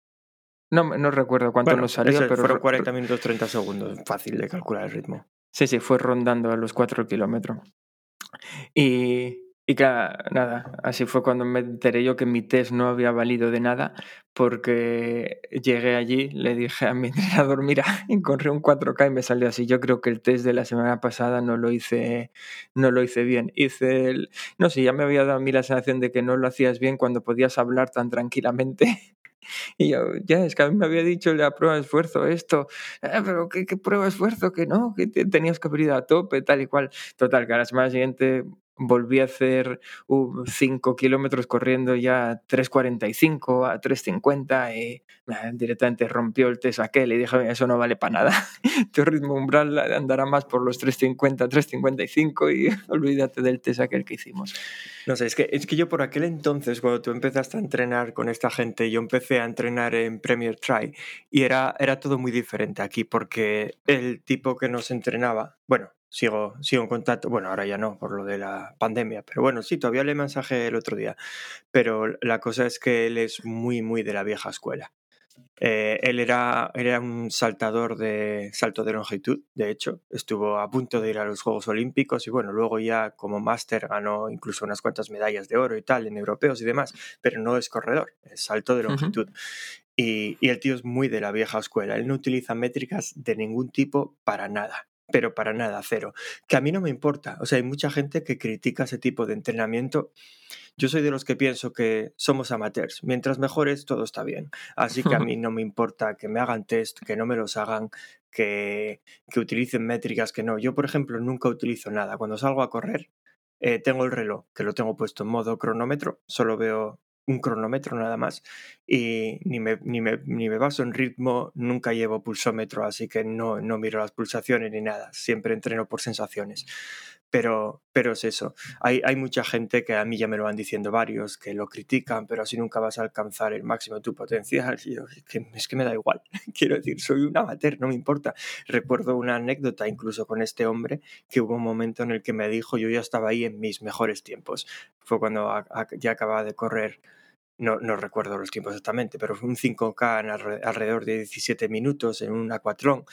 no, me- no recuerdo cuánto Bueno, nos salió, pero fueron ro- 40 minutos 30 segundos. Fácil de calcular el ritmo. Sí, sí, fue rondando a los 4 kilómetros. Y, y claro, nada, así fue cuando me enteré yo que mi test no había valido de nada, porque llegué allí, le dije a mi entrenador, mira, encontré un 4K y me salió así. Yo creo que el test de la semana pasada no lo hice, no lo hice bien. Hice el, no sé, ya me había dado a mí la sensación de que no lo hacías bien cuando podías hablar tan tranquilamente. Y yo, ya, es que a mí me había dicho la prueba de esfuerzo esto, "Ah, pero ¿qué, prueba de esfuerzo? Que no, que te- tenías que haber ido a tope, tal y cual. Total, que a la semana siguiente volví a hacer 5 kilómetros corriendo ya a 3.45, a 3.50 y nah, directamente rompió el test aquel y dije, eso no vale para nada. tu ritmo umbral andará más por los 3.50, 3.55 y olvídate del test aquel que hicimos. No sé, es que, es que yo por aquel entonces, cuando tú empezaste a entrenar con esta gente, yo empecé a entrenar en Premier Try y era, era todo muy diferente aquí porque el tipo que nos entrenaba, bueno, sigo, sigo en contacto, bueno, ahora ya no por lo de la pandemia, pero bueno, sí, todavía le mensaje el otro día, pero la cosa es que él es muy, muy de la vieja escuela. Eh, él era, era un saltador de salto de longitud, de hecho, estuvo a punto de ir a los Juegos Olímpicos y bueno, luego ya como máster ganó incluso unas cuantas medallas de oro y tal en europeos y demás, pero no es corredor, es salto de longitud. Y, y el tío es muy de la vieja escuela, él no utiliza métricas de ningún tipo para nada, pero para nada, cero. Que a mí no me importa, o sea, hay mucha gente que critica ese tipo de entrenamiento. Yo soy de los que pienso que somos amateurs, mientras mejores todo está bien. Así que a mí no me importa que me hagan test, que no me los hagan, que, que utilicen métricas que no. Yo, por ejemplo, nunca utilizo nada. Cuando salgo a correr, eh, tengo el reloj, que lo tengo puesto en modo cronómetro, solo veo un cronómetro nada más y ni me, ni me, ni me baso en ritmo, nunca llevo pulsómetro, así que no, no miro las pulsaciones ni nada, siempre entreno por sensaciones. Pero, pero es eso, hay, hay mucha gente que a mí ya me lo van diciendo varios, que lo critican, pero así nunca vas a alcanzar el máximo de tu potencial. Y yo, es, que, es que me da igual, quiero decir, soy un amateur, no me importa. Recuerdo una anécdota incluso con este hombre, que hubo un momento en el que me dijo, yo ya estaba ahí en mis mejores tiempos. Fue cuando ya acababa de correr no, recuerdo los tiempos exactamente, pero fue un 5K en alrededor de 17 minutos en un acuatlón,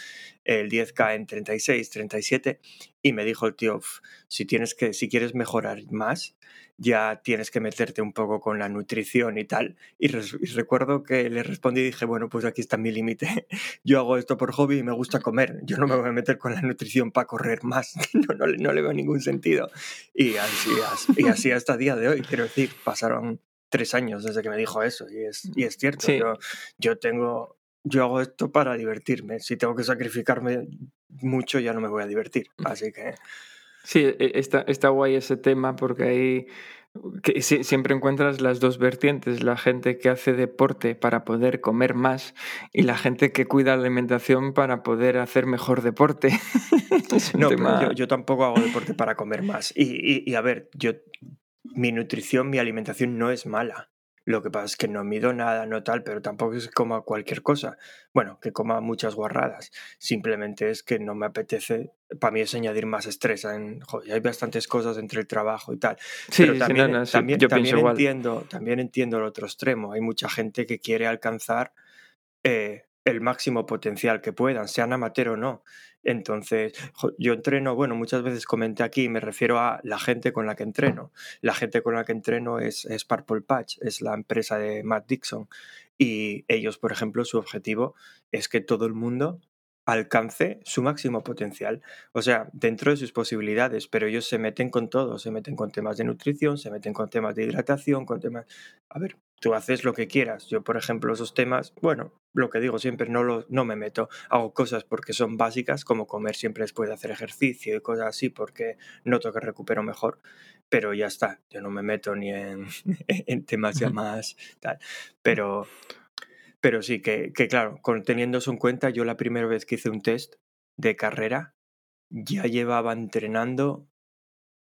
el 10K en 36, 37, y me dijo el tío, si, tienes que, si quieres mejorar más, ya tienes que meterte un poco con la nutrición y tal. Y, recuerdo que le respondí y dije, bueno, pues aquí está mi límite. Yo hago esto por hobby y me gusta comer. Yo no me voy a meter con la nutrición para correr más. No, no, no le veo ningún sentido. Y así, y así hasta el día de hoy. Quiero decir, pasaron tres años desde que me dijo eso. Y es, y es cierto. Yo, yo tengo... Yo hago esto para divertirme. Si tengo que sacrificarme mucho, ya no me voy a divertir. Así que... Sí, e, está, está guay ese tema porque ahí que siempre encuentras las dos vertientes, la gente que hace deporte para poder comer más y la gente que cuida la alimentación para poder hacer mejor deporte. no, yo, tampoco hago deporte para comer más. Y, y, a ver, yo mi nutrición, mi alimentación no es mala. Lo que pasa es que no mido nada, no tal, pero tampoco es que coma cualquier cosa. Bueno, que coma muchas guarradas. Simplemente es que no me apetece. Para mí es añadir más estrés. En, joder, hay bastantes cosas entre el trabajo y tal. Sí, pero también, también, entiendo, también entiendo el otro extremo. Hay mucha gente que quiere alcanzar eh, el máximo potencial que puedan, sean amateur o no. Entonces, yo entreno, bueno, muchas veces comenté aquí, me refiero a la gente con la que entreno. La gente con la que entreno es, es Purple Patch, es la empresa de Matt Dixon. Y ellos, por ejemplo, su objetivo es que todo el mundo alcance su máximo potencial. O sea, dentro de sus posibilidades, pero ellos se meten con todo, se meten con temas de nutrición, se meten con temas de hidratación, con temas... A ver, tú haces lo que quieras. Yo, por ejemplo, esos temas, bueno, lo que digo siempre, no, lo, no me meto. Hago cosas porque son básicas, como comer siempre después de hacer ejercicio y cosas así, porque noto que recupero mejor. Pero ya está, yo no me meto ni en, en temas ya más tal. Pero pero sí, que, que claro, con, teniendo eso en cuenta, yo la primera vez que hice un test de carrera ya llevaba entrenando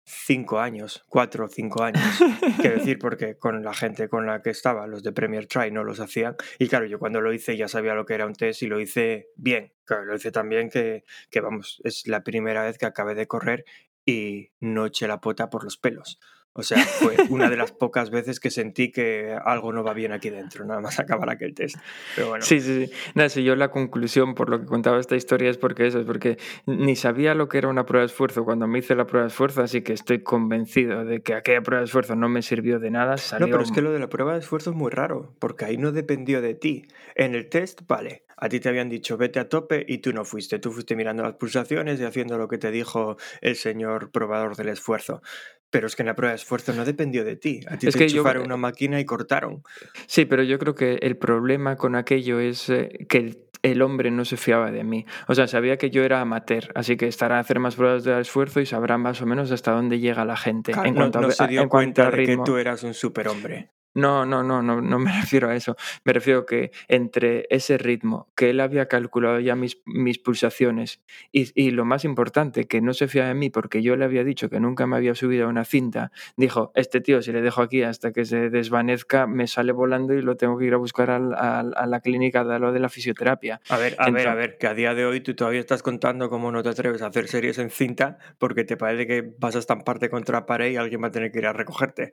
cinco años, cuatro o cinco años. Quiero decir, porque con la gente con la que estaba, los de Premier Try no los hacían. Y claro, yo cuando lo hice ya sabía lo que era un test y lo hice bien. Claro, lo hice también que, que vamos, es la primera vez que acabé de correr y no eché la pota por los pelos. O sea, fue una de las pocas veces que sentí que algo no va bien aquí dentro, nada más acabar aquel test. Pero bueno. Sí, sí, sí. Nada, si yo la conclusión por lo que contaba esta historia es porque eso, es porque ni sabía lo que era una prueba de esfuerzo cuando me hice la prueba de esfuerzo, así que estoy convencido de que aquella prueba de esfuerzo no me sirvió de nada. No, pero es que lo de la prueba de esfuerzo es muy raro, porque ahí no dependió de ti. En el test, vale, a ti te habían dicho vete a tope y tú no fuiste. Tú fuiste mirando las pulsaciones y haciendo lo que te dijo el señor probador del esfuerzo. Pero es que en la prueba de esfuerzo no dependió de ti. A ti es te que enchufaron una máquina y cortaron. Sí, pero yo creo que el problema con aquello es eh, que el, hombre no se fiaba de mí. O sea, sabía que yo era amateur, así que estará a hacer más pruebas de esfuerzo y sabrá más o menos hasta dónde llega la gente. en cuanto no, se dio cuenta de que tú eras un superhombre. No, no, no, no, no me refiero a eso. Me refiero que entre ese ritmo, que él había calculado ya mis, mis pulsaciones y, y, lo más importante, que no se fía de mí porque yo le había dicho que nunca me había subido a una cinta, dijo, este tío si le dejo aquí hasta que se desvanezca, me sale volando y lo tengo que ir a buscar al, a la clínica de lo de la fisioterapia. A ver, a ver, a ver, que a día de hoy tú todavía estás contando cómo no te atreves a hacer series en cinta porque te parece que vas a estamparte contra la pared y alguien va a tener que ir a recogerte.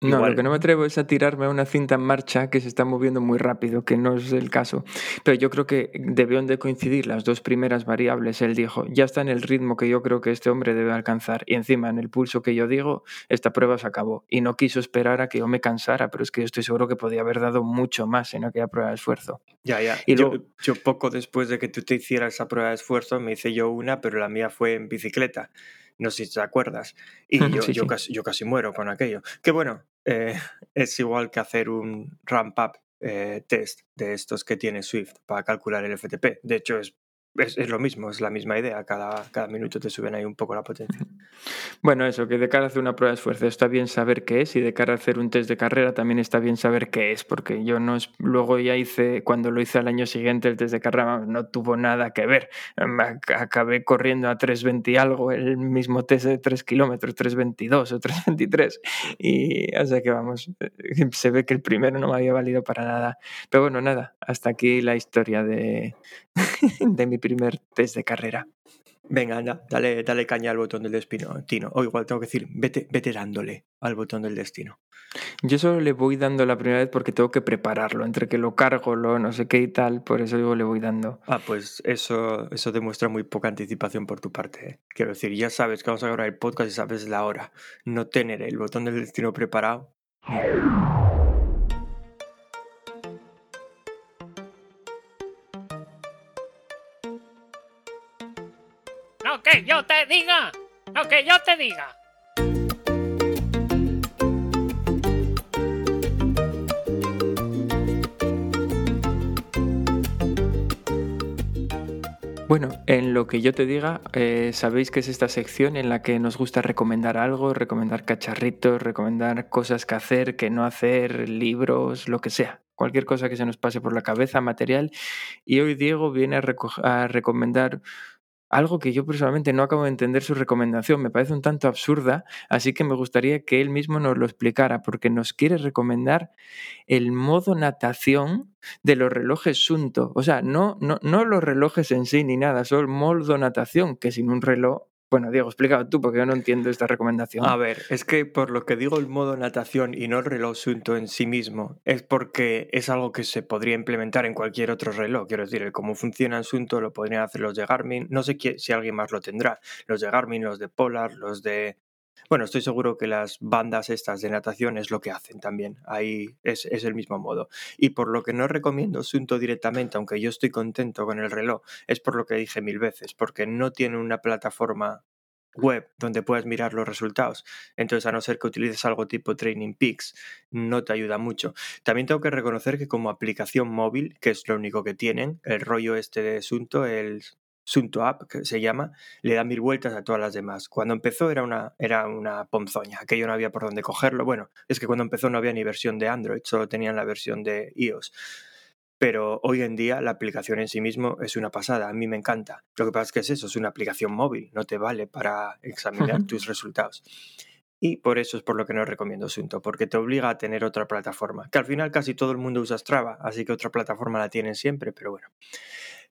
No, lo que no me atrevo es a tirarme a una cinta en marcha que se está moviendo muy rápido, que no es el caso. Pero yo creo que debieron de coincidir las dos primeras variables. Él dijo, ya está en el ritmo que yo creo que este hombre debe alcanzar. Y encima, en el pulso que yo digo, esta prueba se acabó. Y no quiso esperar a que yo me cansara, pero es que yo estoy seguro que podía haber dado mucho más en aquella prueba de esfuerzo. Ya, ya. Y yo, yo poco después de que tú te hicieras esa prueba de esfuerzo, me hice yo una, pero la mía fue en bicicleta no sé si te acuerdas. Y yo, yo, Casi, yo casi muero con aquello. Que bueno, eh, es igual que hacer un ramp-up eh, test de estos que tiene Swift para calcular el FTP. De hecho, es es, es, lo mismo, es la misma idea. Cada, cada minuto te suben ahí un poco la potencia. Bueno, eso, que de cara a hacer una prueba de esfuerzo está bien saber qué es y de cara a hacer un test de carrera también está bien saber qué es, porque yo no es, luego ya hice, cuando lo hice al año siguiente el test de carrera no tuvo nada que ver. Acabé corriendo a 3.20 y algo, el mismo test de 3 kilómetros, 3.22 o 3.23. Y o que vamos, se ve que el primero no me había valido para nada. Pero bueno, nada, hasta aquí la historia de, de mi primer test de carrera. Venga, anda, dale, dale caña al botón del destino, Tino. O igual tengo que decir, vete, vete dándole al botón del destino. Yo solo le voy dando la primera vez porque tengo que prepararlo, entre que lo cargo, lo no sé qué y tal, por eso digo le voy dando. Ah, pues eso, eso demuestra muy poca anticipación por tu parte. ¿eh? Quiero decir, ya sabes que vamos a grabar el podcast y sabes la hora. No tener el botón del destino preparado. Que yo te diga. Lo que yo te diga. Bueno, en lo que yo te diga, eh, sabéis que es esta sección en la que nos gusta recomendar algo, recomendar cacharritos, recomendar cosas que hacer, que no hacer, libros, lo que sea. Cualquier cosa que se nos pase por la cabeza, material. Y hoy Diego viene a, a recomendar algo que yo personalmente no acabo de entender su recomendación, me parece un tanto absurda, así que me gustaría que él mismo nos lo explicara, porque nos quiere recomendar el modo natación de los relojes Sunto. O sea, no, no, no los relojes en sí ni nada, solo el modo natación, que sin un reloj bueno, Diego, explícalo tú porque yo no entiendo esta recomendación. A ver, es que por lo que digo el modo natación y no el reloj Sunto en sí mismo, es porque es algo que se podría implementar en cualquier otro reloj. Quiero decir, cómo funciona el Sunto lo podrían hacer los de Garmin. No sé si alguien más lo tendrá. Los de Garmin, los de Polar, los de bueno, estoy seguro que las bandas estas de natación es lo que hacen también. Ahí es, el mismo modo. Y por lo que no recomiendo Sunto directamente, aunque yo estoy contento con el reloj, es por lo que dije mil veces, porque no tiene una plataforma web donde puedas mirar los resultados. Entonces, a no ser que utilices algo tipo Training Peaks, no te ayuda mucho. También tengo que reconocer que como aplicación móvil, que es lo único que tienen, el rollo este de Sunto, el Sunto App, que se llama, le da mil vueltas a todas las demás. Cuando empezó era una, era una ponzoña, aquello no había por dónde cogerlo. Bueno, es que cuando empezó no había ni versión de Android, solo tenían la versión de iOS. Pero hoy en día la aplicación en sí mismo es una pasada, a mí me encanta. Lo que pasa es que es eso, es una aplicación móvil, no te vale para examinar tus resultados. Y por eso es por lo que no recomiendo Sunto, porque te obliga a tener otra plataforma, que al final casi todo el mundo usa Strava, así que otra plataforma la tienen siempre, pero bueno.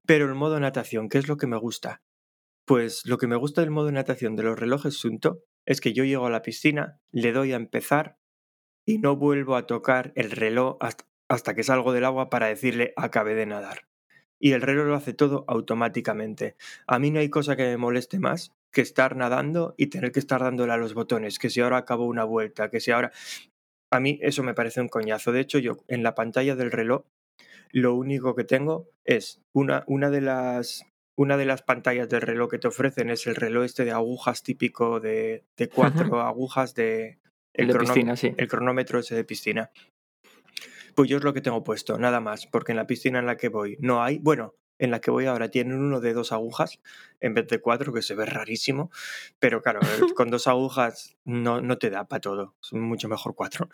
Pero el modo natación, ¿qué es lo que me gusta? Pues lo que me gusta del modo natación de los relojes Sunto es que yo llego a la piscina, le doy a empezar y no vuelvo a tocar el reloj hasta, que salgo del agua para decirle acabé de nadar. Y el reloj lo hace todo automáticamente. A mí no hay cosa que me moleste más que estar nadando y tener que estar dándole a los botones, que si ahora acabo una vuelta, que si ahora... A mí eso me parece un coñazo. De hecho, yo en la pantalla del reloj lo único que tengo es una, una de las una de las pantallas del reloj que te ofrecen es el reloj este de agujas típico de, de cuatro agujas de, el, de piscina, sí. el cronómetro ese de piscina. Pues yo es lo que tengo puesto, nada más, porque en la piscina en la que voy no hay, bueno, en la que voy ahora tienen uno de dos agujas en vez de cuatro, que se ve rarísimo, pero claro, con dos agujas no, no te da para todo, es mucho mejor cuatro.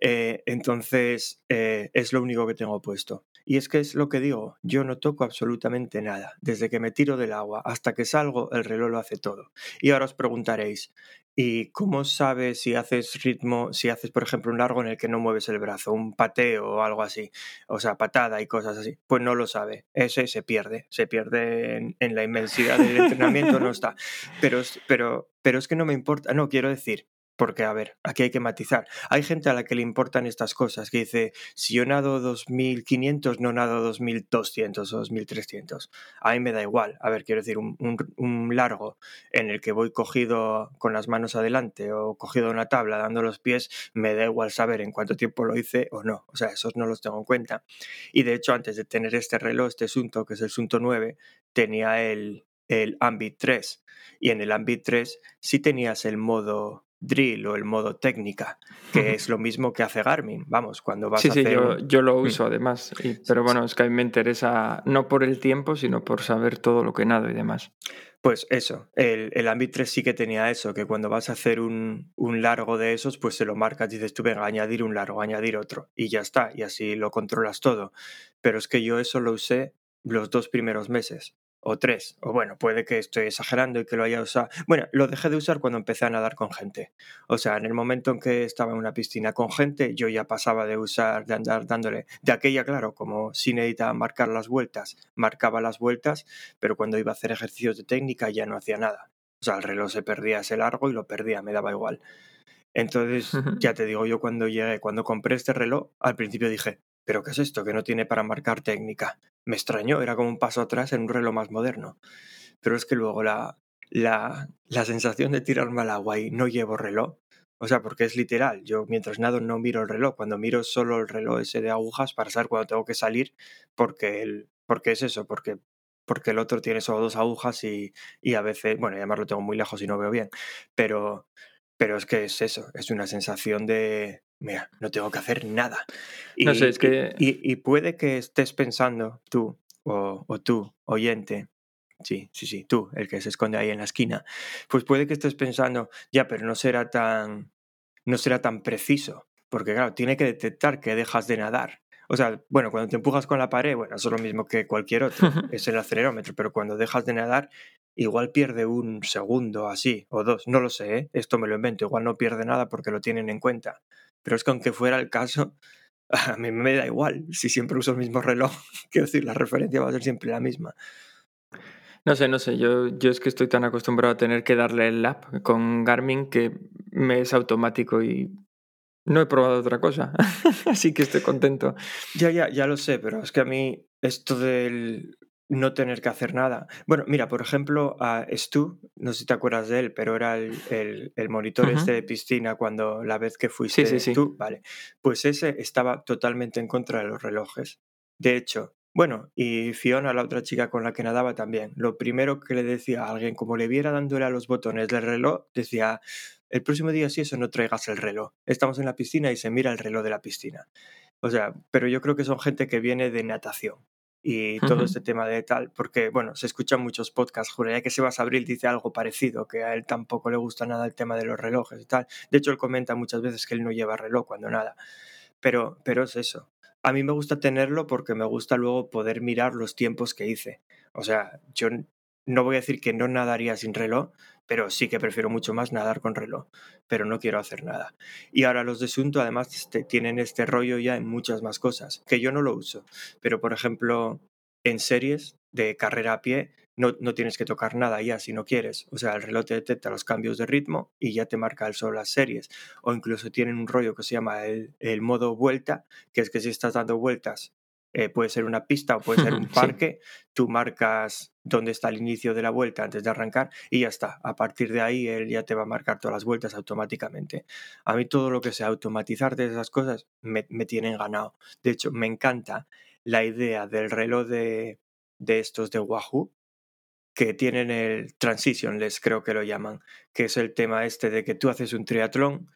Eh, entonces, eh, es lo único que tengo puesto. Y es que es lo que digo, yo no toco absolutamente nada. Desde que me tiro del agua hasta que salgo, el reloj lo hace todo. Y ahora os preguntaréis, ¿y cómo sabes si haces ritmo, si haces, por ejemplo, un largo en el que no mueves el brazo, un pateo o algo así? O sea, patada y cosas así. Pues no lo sabe. Ese se pierde. Se pierde en, la inmensidad del entrenamiento, no está. Pero, pero, pero es que no me importa. No, quiero decir, porque, a ver, aquí hay que matizar. Hay gente a la que le importan estas cosas, que dice, si yo nado 2500, no nado 2200 o 2300. A mí me da igual. A ver, quiero decir, un, largo en el que voy cogido con las manos adelante o cogido una tabla dando los pies, me da igual saber en cuánto tiempo lo hice o no. O sea, esos no los tengo en cuenta. Y de hecho, antes de tener este reloj, este Sunto, que es el Sunto 9, tenía el, el Ambit 3. Y en el Ambit 3 sí tenías el modo drill o el modo técnica, que es lo mismo que hace Garmin. Vamos, cuando vas sí, a sí, hacer. yo, lo Mm. uso además. y- pero bueno, es que a mí me interesa no por el tiempo, sino por saber todo lo que nado y demás. Pues eso, el, el Ambit 3 sí que tenía eso, que cuando vas a hacer un, un largo de esos, pues se lo marcas, dices tú, venga, añadir un largo, añadir otro, y ya está, y así lo controlas todo. Pero es que yo eso lo usé los dos primeros meses. O tres. O bueno, puede que estoy exagerando y que lo haya usado. Bueno, lo dejé de usar cuando empecé a nadar con gente. O sea, en el momento en que estaba en una piscina con gente, yo ya pasaba de usar, de andar dándole. De aquella, claro, como si necesitaba marcar las vueltas, marcaba las vueltas, pero cuando iba a hacer ejercicios de técnica ya no hacía nada. O sea, el reloj se perdía ese largo y lo perdía, me daba igual. Entonces, ya te digo, yo cuando llegué, cuando compré este reloj, al principio dije, ¿pero qué es esto? Que no tiene para marcar técnica. Me extrañó, era como un paso atrás en un reloj más moderno. Pero es que luego la, la, la sensación de tirarme al agua y no llevo reloj, o sea, porque es literal, yo mientras nado no miro el reloj, cuando miro solo el reloj ese de agujas para saber cuándo tengo que salir, porque, el, porque es eso, porque porque el otro tiene solo dos agujas y, y, a veces, bueno, además lo tengo muy lejos y no veo bien, pero, pero es que es eso, es una sensación de, mira, no tengo que hacer nada. Y, no sé, es que... Y, puede que estés pensando tú, o, o tú, oyente, sí, sí, sí, tú, el que se esconde ahí en la esquina, pues puede que estés pensando, ya, pero no será tan, no será tan preciso, porque claro, tiene que detectar que dejas de nadar. O sea, bueno, cuando te empujas con la pared, bueno, eso es lo mismo que cualquier otro, es el acelerómetro, pero cuando dejas de nadar, igual pierde un segundo así, o dos, no lo sé, ¿eh? esto me lo invento, igual no pierde nada porque lo tienen en cuenta. Pero es que aunque fuera el caso, a mí me da igual, si siempre uso el mismo reloj, quiero decir, la referencia va a ser siempre la misma. No sé, no sé, yo, yo es que estoy tan acostumbrado a tener que darle el lap con Garmin que me es automático y no he probado otra cosa, así que estoy contento. Ya, ya, ya lo sé, pero es que a mí esto del no tener que hacer nada. Bueno, mira, por ejemplo, a Stu, no sé si te acuerdas de él, pero era el, el, monitor este de piscina cuando la vez que fuiste sí, sí, tú, vale. Pues ese estaba totalmente en contra de los relojes. De hecho, bueno, y Fiona, la otra chica con la que nadaba también, lo primero que le decía a alguien, como le viera dándole a los botones del reloj, decía, el próximo día si eso no traigas el reloj. Estamos en la piscina y se mira el reloj de la piscina. O sea, pero yo creo que son gente que viene de natación y todo este tema de tal, porque bueno, se escuchan muchos podcasts, juraría que Sebas Abril dice algo parecido, que a él tampoco le gusta nada el tema de los relojes y tal. De hecho, él comenta muchas veces que él no lleva reloj cuando nada. Pero, pero es eso. A mí me gusta tenerlo porque me gusta luego poder mirar los tiempos que hice. O sea, yo no voy a decir que no nadaría sin reloj, pero sí que prefiero mucho más nadar con reloj, pero no quiero hacer nada. Y ahora los de Sunto además este, tienen este rollo ya en muchas más cosas, que yo no lo uso, pero por ejemplo en series de carrera a pie no, no tienes que tocar nada ya si no quieres, o sea, el reloj te detecta los cambios de ritmo y ya te marca el solo las series, o incluso tienen un rollo que se llama el, el modo vuelta, que es que si estás dando vueltas eh, puede ser una pista o puede ser un parque, tú marcas dónde está el inicio de la vuelta antes de arrancar y ya está. A partir de ahí él ya te va a marcar todas las vueltas automáticamente. A mí todo lo que sea automatizar de esas cosas me, me tienen ganado. De hecho, me encanta la idea del reloj de, de estos de Wahoo que tienen el transitionless, creo que lo llaman, que es el tema este de que tú haces un triatlón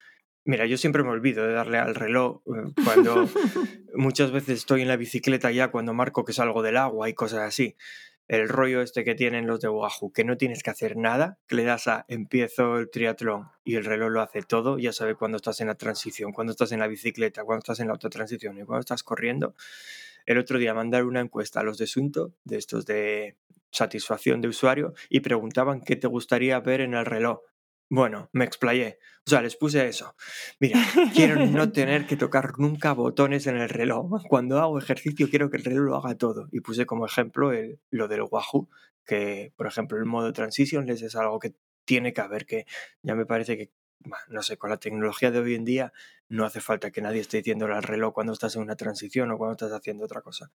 Mira, yo siempre me olvido de darle al reloj eh, cuando muchas veces estoy en la bicicleta ya cuando marco que salgo del agua y cosas así. El rollo este que tienen los de Wahoo, que no tienes que hacer nada, que le das a empiezo el triatlón y el reloj lo hace todo, ya sabe cuando estás en la transición, cuando estás en la bicicleta, cuando estás en la autotransición y cuando estás corriendo. El otro día mandar una encuesta a los de Sunto, de estos de satisfacción de usuario, y preguntaban qué te gustaría ver en el reloj. Bueno, me explayé. O sea, les puse eso. Mira, quiero no tener que tocar nunca botones en el reloj. Cuando hago ejercicio quiero que el reloj lo haga todo. Y puse como ejemplo el, lo del Wahoo, que por ejemplo el modo transition les es algo que tiene que haber, que ya me parece que, no sé, con la tecnología de hoy en día no hace falta que nadie esté diciéndole al reloj cuando estás en una transición o cuando estás haciendo otra cosa.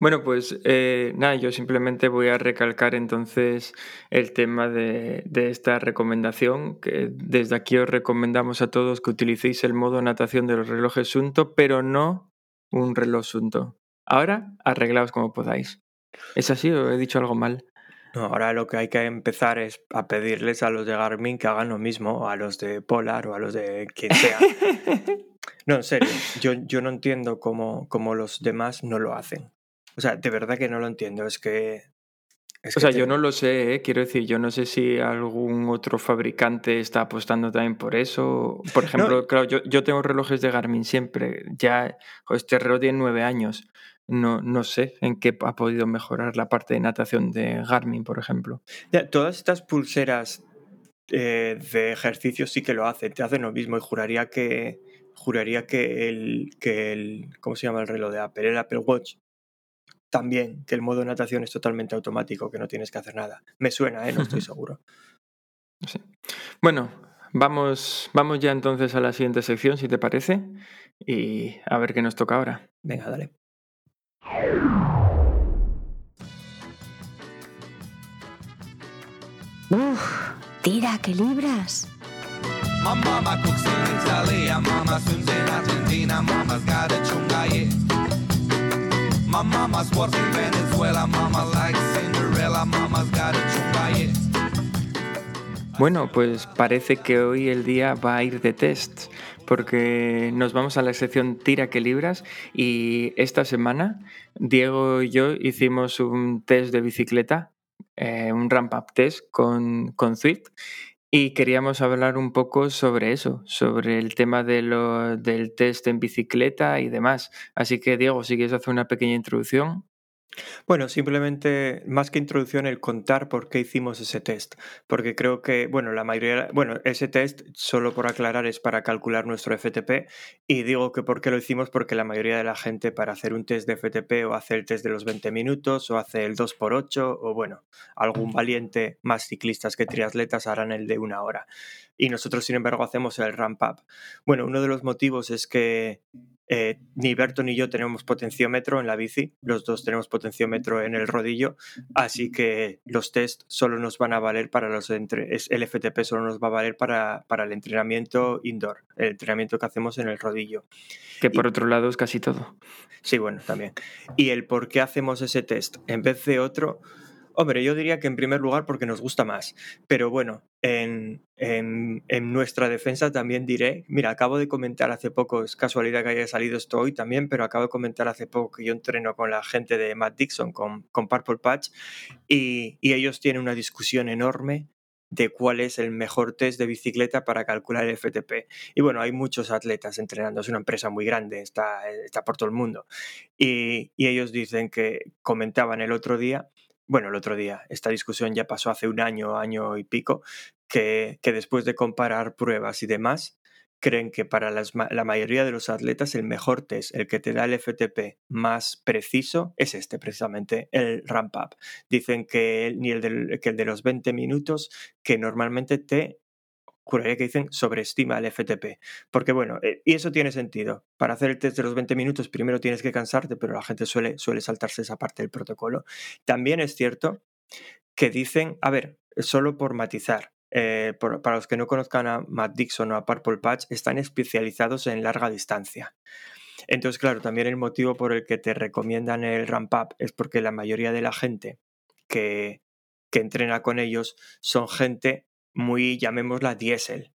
Bueno, pues eh, nada, yo simplemente voy a recalcar entonces el tema de, de, esta recomendación, que desde aquí os recomendamos a todos que utilicéis el modo natación de los relojes Sunto, pero no un reloj Sunto. Ahora, arreglaos como podáis. ¿Es así o he dicho algo mal? No, ahora lo que hay que empezar es a pedirles a los de Garmin que hagan lo mismo, a los de Polar o a los de quien sea. no, en serio, yo, yo no entiendo cómo, cómo los demás no lo hacen. O sea, de verdad que no lo entiendo. Es que. o sea, yo no lo sé, ¿eh? quiero decir, yo no sé si algún otro fabricante está apostando también por eso. Por ejemplo, claro, yo, yo, tengo relojes de Garmin siempre. Ya, este reloj tiene nueve años. no, no sé en qué ha podido mejorar la parte de natación de Garmin, por ejemplo. Ya, Todas estas pulseras eh, de ejercicio sí que lo hacen, te hacen lo mismo y juraría que juraría que el, que el ¿cómo se llama el reloj de Apple? El Apple Watch también, que el modo de natación es totalmente automático, que no tienes que hacer nada. Me suena, ¿eh? no estoy seguro. Sí. Bueno, vamos, vamos ya entonces a la siguiente sección, si te parece, y a ver qué nos toca ahora. Venga, dale. Uf, tira, que libras. My mama cooks in Italy, mama swims in Argentina, mama's got a chunga, yeah. My mama's works in Venezuela, mama likes Cinderella, mama's got a chunga, yeah. Bueno, pues parece que hoy el día va a ir de test, porque nos vamos a la sección Tira que libras y esta semana Diego y yo hicimos un test de bicicleta, eh, un ramp-up test con, con y queríamos hablar un poco sobre eso, sobre el tema de lo, del test en bicicleta y demás. Así que Diego, si quieres hacer una pequeña introducción. Bueno, simplemente más que introducción el contar por qué hicimos ese test, porque creo que, bueno, la mayoría, bueno, ese test, solo por aclarar, es para calcular nuestro FTP y digo que por qué lo hicimos porque la mayoría de la gente para hacer un test de FTP o hace el test de los 20 minutos o hace el 2x8 o bueno, algún valiente más ciclistas que triatletas harán el de una hora. Y nosotros, sin embargo, hacemos el ramp up. Bueno, uno de los motivos es que eh, ni Berto ni yo tenemos potenciómetro en la bici, los dos tenemos potenciómetro en el rodillo, así que los test solo nos van a valer para los entre el FTP solo nos va a valer para, para el entrenamiento indoor, el entrenamiento que hacemos en el rodillo. Que por otro lado es casi todo. Sí, bueno, también. Y el por qué hacemos ese test en vez de otro, Hombre, yo diría que en primer lugar porque nos gusta más. Pero bueno, en, en, en, nuestra defensa también diré, mira, acabo de comentar hace poco, es casualidad que haya salido esto hoy también, pero acabo de comentar hace poco que yo entreno con la gente de Matt Dixon, con, con Purple Patch, y, y ellos tienen una discusión enorme de cuál es el mejor test de bicicleta para calcular el FTP. Y bueno, hay muchos atletas entrenando, es una empresa muy grande, está, está por todo el mundo. Y, y ellos dicen que comentaban el otro día bueno, el otro día, esta discusión ya pasó hace un año, año y pico, que, que después de comparar pruebas y demás, creen que para las, la mayoría de los atletas el mejor test, el que te da el FTP más preciso, es este precisamente, el ramp up. Dicen que ni el, que el de los 20 minutos, que normalmente te juraría que dicen sobreestima el FTP. Porque bueno, eh, y eso tiene sentido. Para hacer el test de los 20 minutos primero tienes que cansarte, pero la gente suele, suele saltarse esa parte del protocolo. También es cierto que dicen, a ver, solo por matizar, eh, para los que no conozcan a Matt Dixon o a Purple Patch, están especializados en larga distancia. Entonces, claro, también el motivo por el que te recomiendan el ramp up es porque la mayoría de la gente que, que entrena con ellos son gente muy, llamémosla, diésel.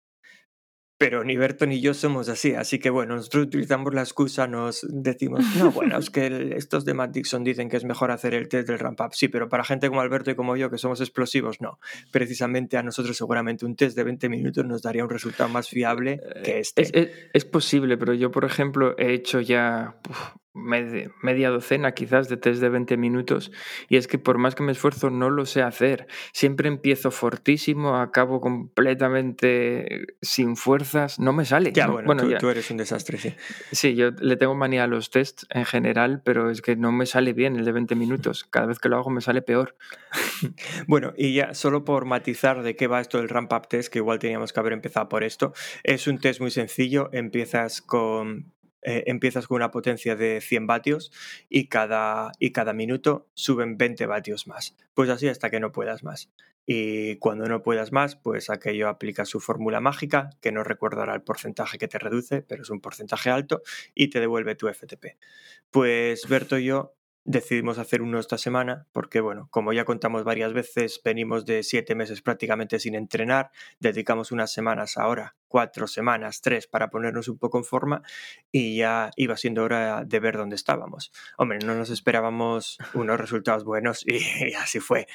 Pero ni Berto ni yo somos así, así que bueno, nosotros utilizamos la excusa, nos decimos, no, bueno, es que estos de Matt Dixon dicen que es mejor hacer el test del ramp up. Sí, pero para gente como Alberto y como yo, que somos explosivos, no. Precisamente a nosotros seguramente un test de 20 minutos nos daría un resultado más fiable que este. Es, es, es posible, pero yo, por ejemplo, he hecho ya uf, media, docena quizás de test de 20 minutos y es que por más que me esfuerzo no lo sé hacer. Siempre empiezo fortísimo, acabo completamente sin fuerzas, no me sale. Ya, no, bueno, bueno tú, ya. tú eres un desastre, sí. Sí, yo le tengo manía a los tests en general, pero es que no me sale bien el de 20 minutos. Cada vez que lo hago me sale peor. Bueno, y ya solo por matizar de qué va esto del ramp up test, que igual teníamos que haber empezado por esto, es un test muy sencillo, empiezas con eh, empiezas con una potencia de 100 vatios y cada, y cada minuto suben 20 vatios más. Pues así hasta que no puedas más. Y cuando no puedas más, pues aquello aplica su fórmula mágica, que no recordará el porcentaje que te reduce, pero es un porcentaje alto, y te devuelve tu FTP. Pues Berto y yo decidimos hacer uno esta semana porque, bueno, como ya contamos varias veces, venimos de siete meses prácticamente sin entrenar, dedicamos unas semanas ahora, cuatro semanas, tres, para ponernos un poco en forma y ya iba siendo hora de ver dónde estábamos. Hombre, no nos esperábamos unos resultados buenos y, así fue.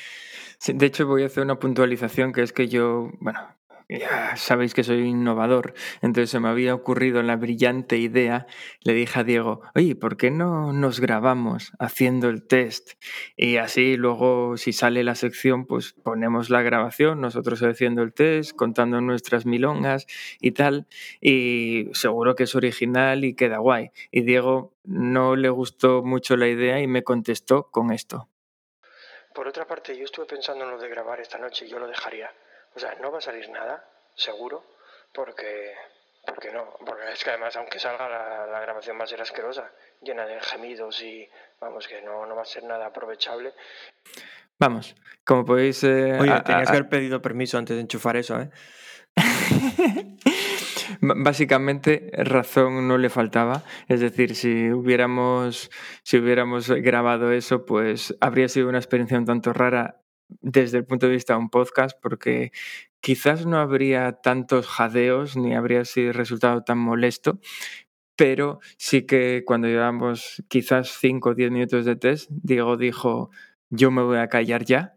De hecho, voy a hacer una puntualización que es que yo, bueno, ya sabéis que soy innovador, entonces se me había ocurrido la brillante idea, le dije a Diego, oye, ¿por qué no nos grabamos haciendo el test? Y así luego si sale la sección, pues ponemos la grabación, nosotros haciendo el test, contando nuestras milongas y tal, y seguro que es original y queda guay. Y Diego no le gustó mucho la idea y me contestó con esto. Por otra parte, yo estuve pensando en lo de grabar esta noche y yo lo dejaría. O sea, no va a salir nada, seguro, porque, porque no. Porque es que además, aunque salga la, la grabación va a ser asquerosa, llena de gemidos y vamos, que no, no va a ser nada aprovechable. Vamos, como podéis... eh, Oye, a- tenías a- que haber pedido permiso antes de enchufar eso, ¿eh? Básicamente razón no le faltaba, es decir, si hubiéramos, si hubiéramos grabado eso, pues habría sido una experiencia un tanto rara desde el punto de vista de un podcast, porque quizás no habría tantos jadeos ni habría sido resultado tan molesto, pero sí que cuando llevamos quizás 5 o 10 minutos de test, Diego dijo, yo me voy a callar ya.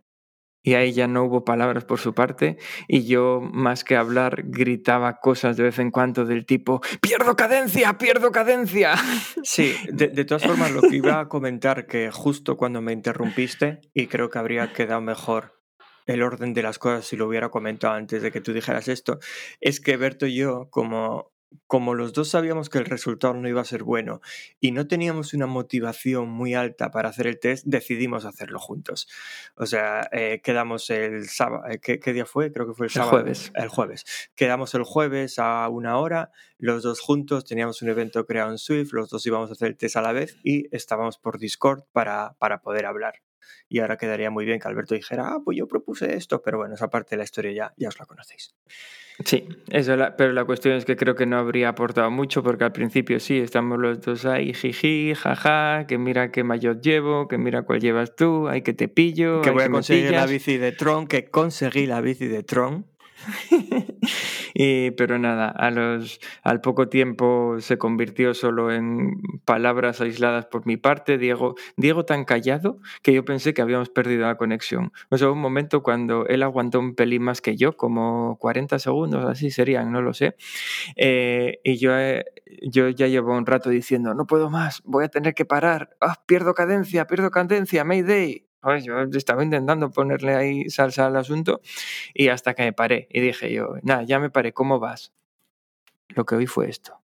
Y ahí ya no hubo palabras por su parte y yo más que hablar gritaba cosas de vez en cuando del tipo ¡Pierdo cadencia! ¡Pierdo cadencia! Sí, de, todas formas, lo que iba a comentar, que justo cuando me interrumpiste, y creo que habría quedado mejor el orden de las cosas si lo hubiera comentado antes de que tú dijeras esto, es que Berto y yo, como, como los dos sabíamos que el resultado no iba a ser bueno y no teníamos una motivación muy alta para hacer el test, decidimos hacerlo juntos. O sea, eh, quedamos el sábado, ¿qué, qué día fue? Creo que fue el El sábado. jueves. El jueves. Quedamos el jueves a una hora, los dos juntos, teníamos un evento creado en Swift, los dos íbamos a hacer el test a la vez y estábamos por Discord para, para poder hablar. Y ahora quedaría muy bien que Alberto dijera, ah, pues yo propuse esto, pero bueno, esa parte de la historia ya, ya os la conocéis. Sí, eso la- pero la cuestión es que creo que no habría aportado mucho porque al principio sí, estamos los dos ahí, jiji, jaja, que mira qué mayor llevo, que mira cuál llevas tú, ay que te pillo, que voy a conseguir la bici de Tron, que conseguí la bici de Tron. Y, pero nada, a los, al poco tiempo se convirtió solo en palabras aisladas por mi parte. Diego, Diego tan callado que yo pensé que habíamos perdido la conexión. O sea, un momento cuando él aguantó un pelín más que yo, como 40 segundos, así serían, no lo sé. Eh, y yo, eh, yo ya llevo un rato diciendo, no puedo más, voy a tener que parar, ah, pierdo cadencia, pierdo cadencia, Mayday. Yo estaba intentando ponerle ahí salsa al asunto y hasta que me paré y dije yo, nada, ya me paré, ¿cómo vas? Lo que hoy fue esto.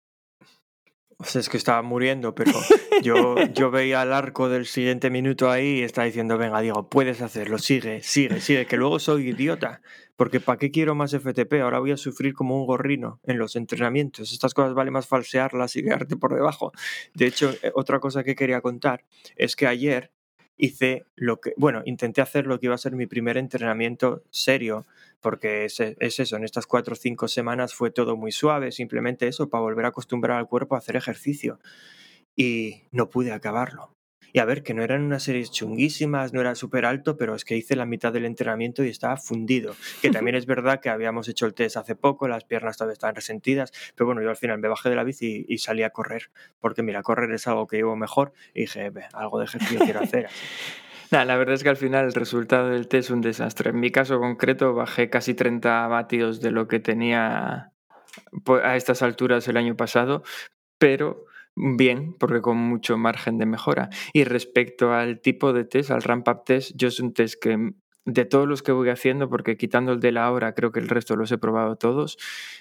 O sea, es que estaba muriendo, pero yo, yo veía el arco del siguiente minuto ahí y estaba diciendo, venga, Diego, puedes hacerlo, sigue, sigue, sigue, que luego soy idiota. Porque ¿para qué quiero más FTP? Ahora voy a sufrir como un gorrino en los entrenamientos. Estas cosas vale más falsearlas y quedarte por debajo. De hecho, eh, otra cosa que quería contar es que ayer hice lo que, bueno, intenté hacer lo que iba a ser mi primer entrenamiento serio, porque es, es eso, en estas cuatro o cinco semanas fue todo muy suave, simplemente eso, para volver a acostumbrar al cuerpo a hacer ejercicio. Y no pude acabarlo. Y a ver, que no eran unas series chunguísimas, no era súper alto, pero es que hice la mitad del entrenamiento y estaba fundido. Que también es verdad que habíamos hecho el test hace poco, las piernas todavía estaban resentidas, pero bueno, yo al final me bajé de la bici y, salí a correr, porque mira, correr es algo que llevo mejor y dije, "Ve, algo de ejercicio quiero hacer. la verdad es que al final el resultado del test es un desastre. En mi caso concreto bajé casi 30 vatios de lo que tenía pues, a estas alturas el año pasado, pero bien, porque con mucho margen de mejora. Y respecto al tipo de test, al ramp up test, yo es un test que mm, de todos los que voy haciendo, porque quitando el de la hora, creo que el resto los he probado todos,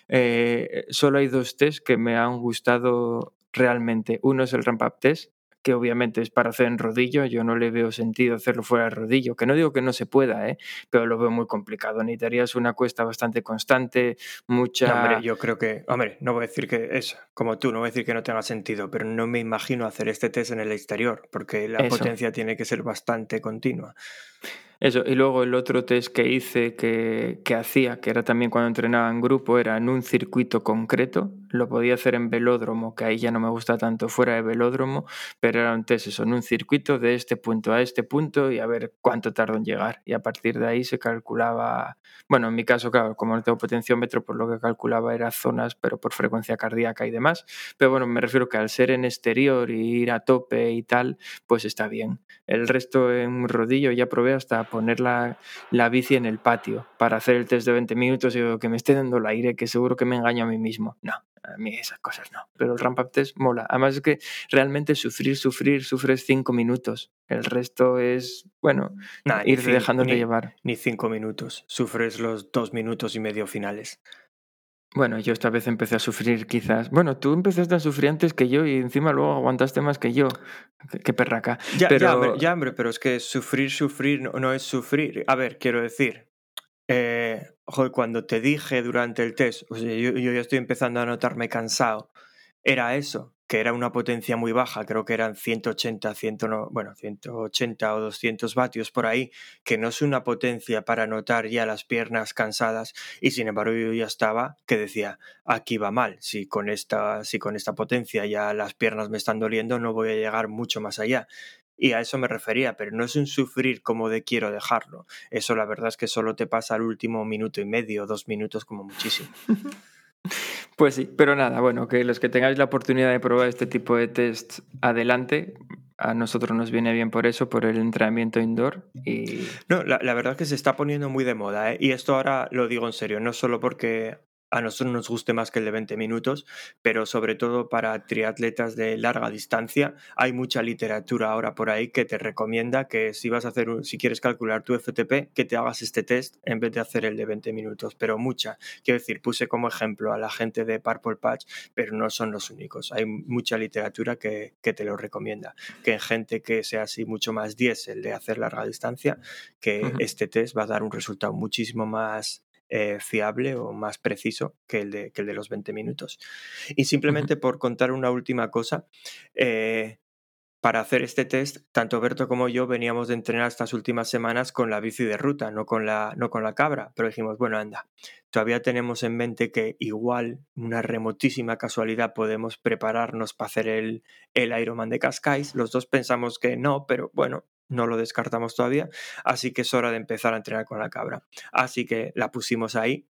eh, solo hay dos tests que me han gustado realmente. Uno es el ramp up test, que obviamente es para hacer en rodillo, yo no le veo sentido hacerlo fuera de rodillo, que no digo que no se pueda, ¿eh? pero lo veo muy complicado. Necesitarías una cuesta bastante constante, mucha... No, hombre, yo creo que, hombre, no voy a decir que eso, como tú, no voy a decir que no tenga sentido, pero no me imagino hacer este test en el exterior, porque la Eso. potencia tiene que ser bastante continua. Eso, y luego el otro test que hice que, que hacía, que era también cuando entrenaba en grupo, era en un circuito concreto, lo podía hacer en velódromo, que ahí ya no me gusta tanto fuera de velódromo, pero era antes eso, en un circuito de este punto a este punto y a ver cuánto tardo en llegar. Y a partir de ahí se calculaba, bueno, en mi caso, claro, como no tengo potenciómetro, por lo que calculaba era zonas, pero por frecuencia cardíaca y demás. Pero bueno, me refiero que al ser en exterior y ir a tope y tal, pues está bien. El resto en rodillo ya probé hasta poner la, la bici en el patio para hacer el test de 20 minutos y digo, que me esté dando el aire, que seguro que me engaño a mí mismo. No, a mí esas cosas no. Pero el ramp up test mola. Además es que realmente sufrir, sufrir, sufres cinco minutos. El resto es, bueno, ir dejándote ni- llevar. Ni cinco minutos. Sufres los dos minutos y medio finales. Bueno, yo esta vez empecé a sufrir quizás. Bueno, tú empezaste a sufrir antes que yo y encima luego aguantaste más que yo. Qué, qué perraca. Ya, Pero- ya, hombre, ya, hombre, pero es que sufrir, sufrir no, no es sufrir. A ver, quiero decir, eh, joder, cuando te dije durante el test, o sea, yo, yo ya estoy empezando a notarme cansado, era eso, que era una potencia muy baja, creo que eran 180, 100, no- bueno, 180 o 200 vatios por ahí, que no es una potencia para notar ya las piernas cansadas, y sin embargo yo ya estaba que decía, aquí va mal, si con esta, si con esta potencia ya las piernas me están doliendo, no voy a llegar mucho más allá. Y a eso me refería, pero no es un sufrir como de quiero dejarlo. Eso la verdad es que solo te pasa al último minuto y medio, dos minutos como muchísimo. Pues sí, pero nada, bueno, que los que tengáis la oportunidad de probar este tipo de test, adelante. A nosotros nos viene bien por eso, por el entrenamiento indoor. Y No, la, la verdad es que se está poniendo muy de moda, ¿eh? Y esto ahora lo digo en serio, no solo porque a nosotros nos guste más que el de 20 minutos, pero sobre todo para triatletas de larga distancia, hay mucha literatura ahora por ahí que te recomienda que si vas a hacer, un- si quieres calcular tu FTP, que te hagas este test en vez de hacer el de 20 minutos, pero mucha. Quiero decir, puse como ejemplo a la gente de Purple Patch, pero no son los únicos. Hay mucha literatura que, que te lo recomienda. Que en gente que sea así mucho más diésel de hacer larga distancia, que este test va a dar un resultado muchísimo más eh, fiable o más preciso que el, de, que el de los 20 minutos. Y simplemente por contar una última cosa, eh, para hacer este test, tanto Berto como yo veníamos de entrenar estas últimas semanas con la bici de ruta, no con la, no con la cabra, pero dijimos, bueno, anda, todavía tenemos en mente que igual, una remotísima casualidad, podemos prepararnos para hacer el, el Ironman de Cascais. Los dos pensamos que no, pero bueno, no lo descartamos todavía, así que es hora de empezar a entrenar con la cabra. Así que la pusimos ahí.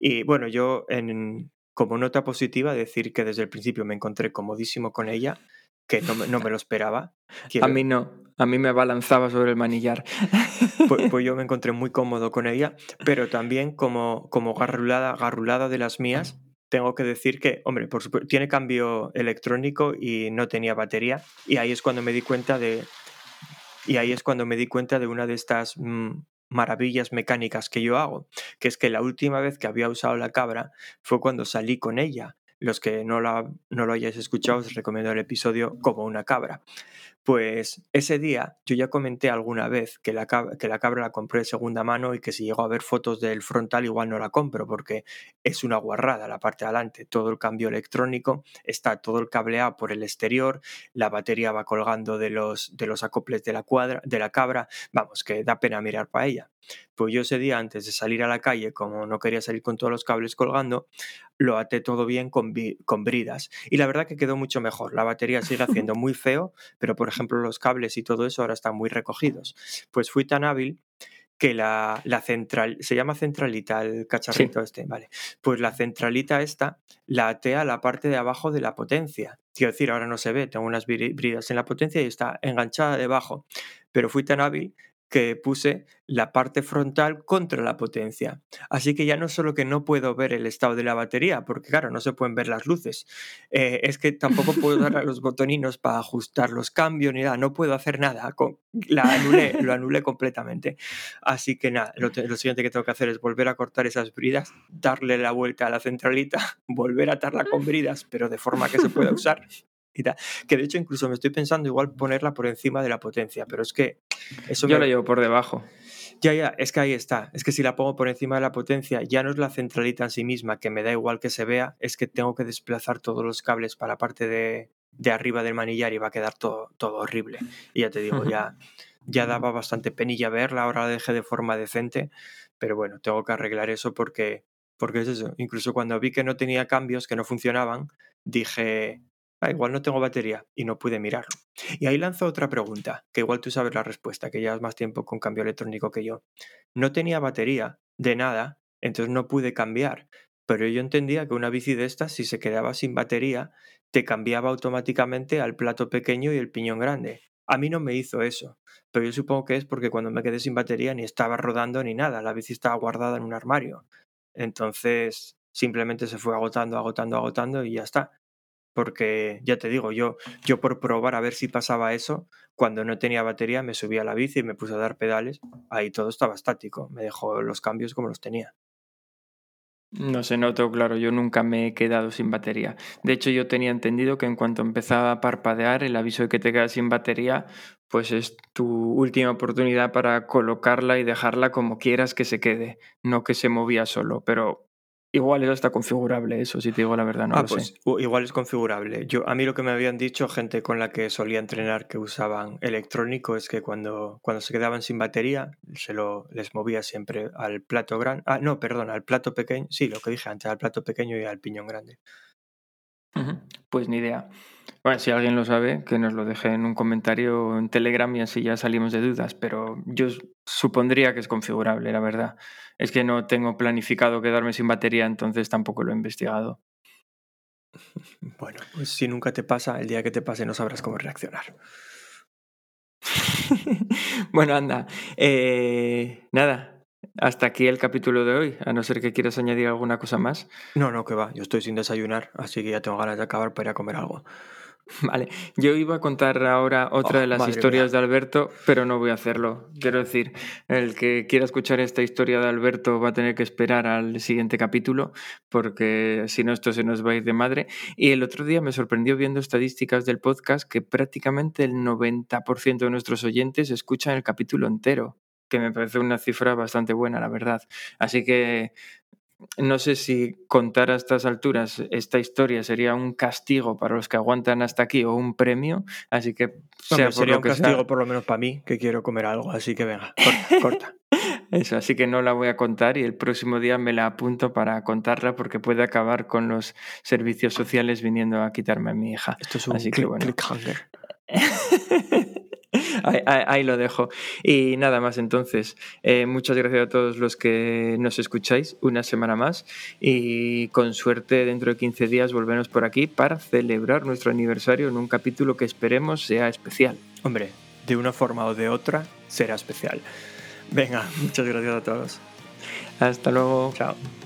Y bueno, yo en, como nota positiva decir que desde el principio me encontré comodísimo con ella, que no, me- no me lo esperaba. Quiero- a mí no, a mí me balanzaba sobre el manillar. pues, pues yo me encontré muy cómodo con ella, pero también como, como garrulada, garrulada de las mías, tengo que decir que, hombre, por supuesto, tiene cambio electrónico y no tenía batería, y ahí es cuando me di cuenta de. Y ahí es cuando me di cuenta de una de estas mm, maravillas mecánicas que yo hago, que es que la última vez que había usado la cabra fue cuando salí con ella. Los que no, la, no lo hayáis escuchado, os recomiendo el episodio Como una cabra. Pues ese día yo ya comenté alguna vez que la, cab- que la cabra la compré de segunda mano y que si llego a ver fotos del frontal igual no la compro porque es una guarrada la parte de adelante, todo el cambio electrónico, está todo el cableado por el exterior, la batería va colgando de los, de los acoples de la, cuadra, de la cabra, vamos, que da pena mirar para ella. Pues yo ese día antes de salir a la calle, como no quería salir con todos los cables colgando, lo até todo bien con, con bridas. Y la verdad que quedó mucho mejor. La batería sigue haciendo muy feo, pero por ejemplo los cables y todo eso ahora están muy recogidos. Pues fui tan hábil que la, la central, se llama centralita el cacharrito este, vale. Pues la centralita esta la até a la parte de abajo de la potencia. Quiero decir, ahora no se ve, tengo unas bri- bridas en la potencia y está enganchada debajo. Pero fui tan hábil que puse la parte frontal contra la potencia. Así que ya no solo que no puedo ver el estado de la batería, porque claro, no se pueden ver las luces, eh, es que tampoco puedo dar a los botoninos para ajustar los cambios ni nada, no puedo hacer nada, con- la anulé, lo anulé completamente. Así que nada, lo, lo siguiente que tengo que hacer es volver a cortar esas bridas, darle la vuelta a la centralita, volver a atarla con bridas, pero de forma que se pueda usar. Y tal. Que de hecho incluso me estoy pensando igual ponerla por encima de la potencia, pero es que eso Yo me- la llevo por debajo. ya, ya, es que ahí está. Es que si la pongo por encima de la potencia, ya no es la centralita en sí misma, que me da igual que se vea, es que tengo que desplazar todos los cables para la parte de, de arriba del manillar y va a quedar todo, todo horrible. Y ya te digo, ya, ya daba bastante penilla verla, ahora la dejé de forma decente, pero bueno, tengo que arreglar eso porque, porque es eso. Incluso cuando vi que no tenía cambios, que no funcionaban, dije, ah, igual no tengo batería y no pude mirarlo. Y ahí lanzo otra pregunta, que igual tú sabes la respuesta, que llevas más tiempo con cambio electrónico que yo. No tenía batería de nada, entonces no pude cambiar. Pero yo entendía que una bici de estas, si se quedaba sin batería, te cambiaba automáticamente al plato pequeño y el piñón grande. A mí no me hizo eso, pero yo supongo que es porque cuando me quedé sin batería ni estaba rodando ni nada, la bici estaba guardada en un armario. Entonces simplemente se fue agotando, agotando, agotando y ya está. Porque ya te digo, yo, yo por probar a ver si pasaba eso, cuando no tenía batería me subí a la bici y me puse a dar pedales, ahí todo estaba estático, me dejó los cambios como los tenía. No se notó, claro, yo nunca me he quedado sin batería. De hecho, yo tenía entendido que en cuanto empezaba a parpadear, el aviso de que te quedas sin batería, pues es tu última oportunidad para colocarla y dejarla como quieras que se quede, no que se movía solo, pero Igual eso está configurable, eso si te digo la verdad, no ah, lo pues sé. igual es configurable. Yo, a mí lo que me habían dicho gente con la que solía entrenar que usaban electrónico es que cuando, cuando se quedaban sin batería se lo les movía siempre al plato grande. Ah, no, perdón, al plato pequeño. Sí, lo que dije antes, al plato pequeño y al piñón grande. Pues ni idea. Bueno, si alguien lo sabe, que nos lo deje en un comentario en Telegram y así ya salimos de dudas, pero yo supondría que es configurable, la verdad. Es que no tengo planificado quedarme sin batería, entonces tampoco lo he investigado. Bueno, pues si nunca te pasa, el día que te pase no sabrás cómo reaccionar. bueno, anda. Eh, nada, hasta aquí el capítulo de hoy, a no ser que quieras añadir alguna cosa más. No, no, que va. Yo estoy sin desayunar, así que ya tengo ganas de acabar para ir a comer algo. Vale, yo iba a contar ahora otra Oh, de las madre historias mía. de Alberto, pero no voy a hacerlo. Quiero decir, el que quiera escuchar esta historia de Alberto va a tener que esperar al siguiente capítulo, porque si no esto se nos va a ir de madre. Y el otro día me sorprendió viendo estadísticas del podcast que prácticamente el 90% de nuestros oyentes escuchan el capítulo entero, que me parece una cifra bastante buena, la verdad. Así que no sé si contar a estas alturas esta historia sería un castigo para los que aguantan hasta aquí o un premio, así que sea Hombre, por sería lo un que castigo sea, por lo menos para mí, que quiero comer algo, así que venga, corta. corta. eso, así que no la voy a contar y el próximo día me la apunto para contarla porque puede acabar con los servicios sociales viniendo a quitarme a mi hija. Esto es un Así que click- bueno. clickhanger. Ahí, ahí- ahí lo dejo. Y nada más entonces. Eh, muchas gracias a todos los que nos escucháis una semana más y con suerte dentro de 15 días volvemos por aquí para celebrar nuestro aniversario en un capítulo que esperemos sea especial. Hombre, de una forma o de otra será especial. Venga, muchas gracias a todos. Hasta luego. Chao.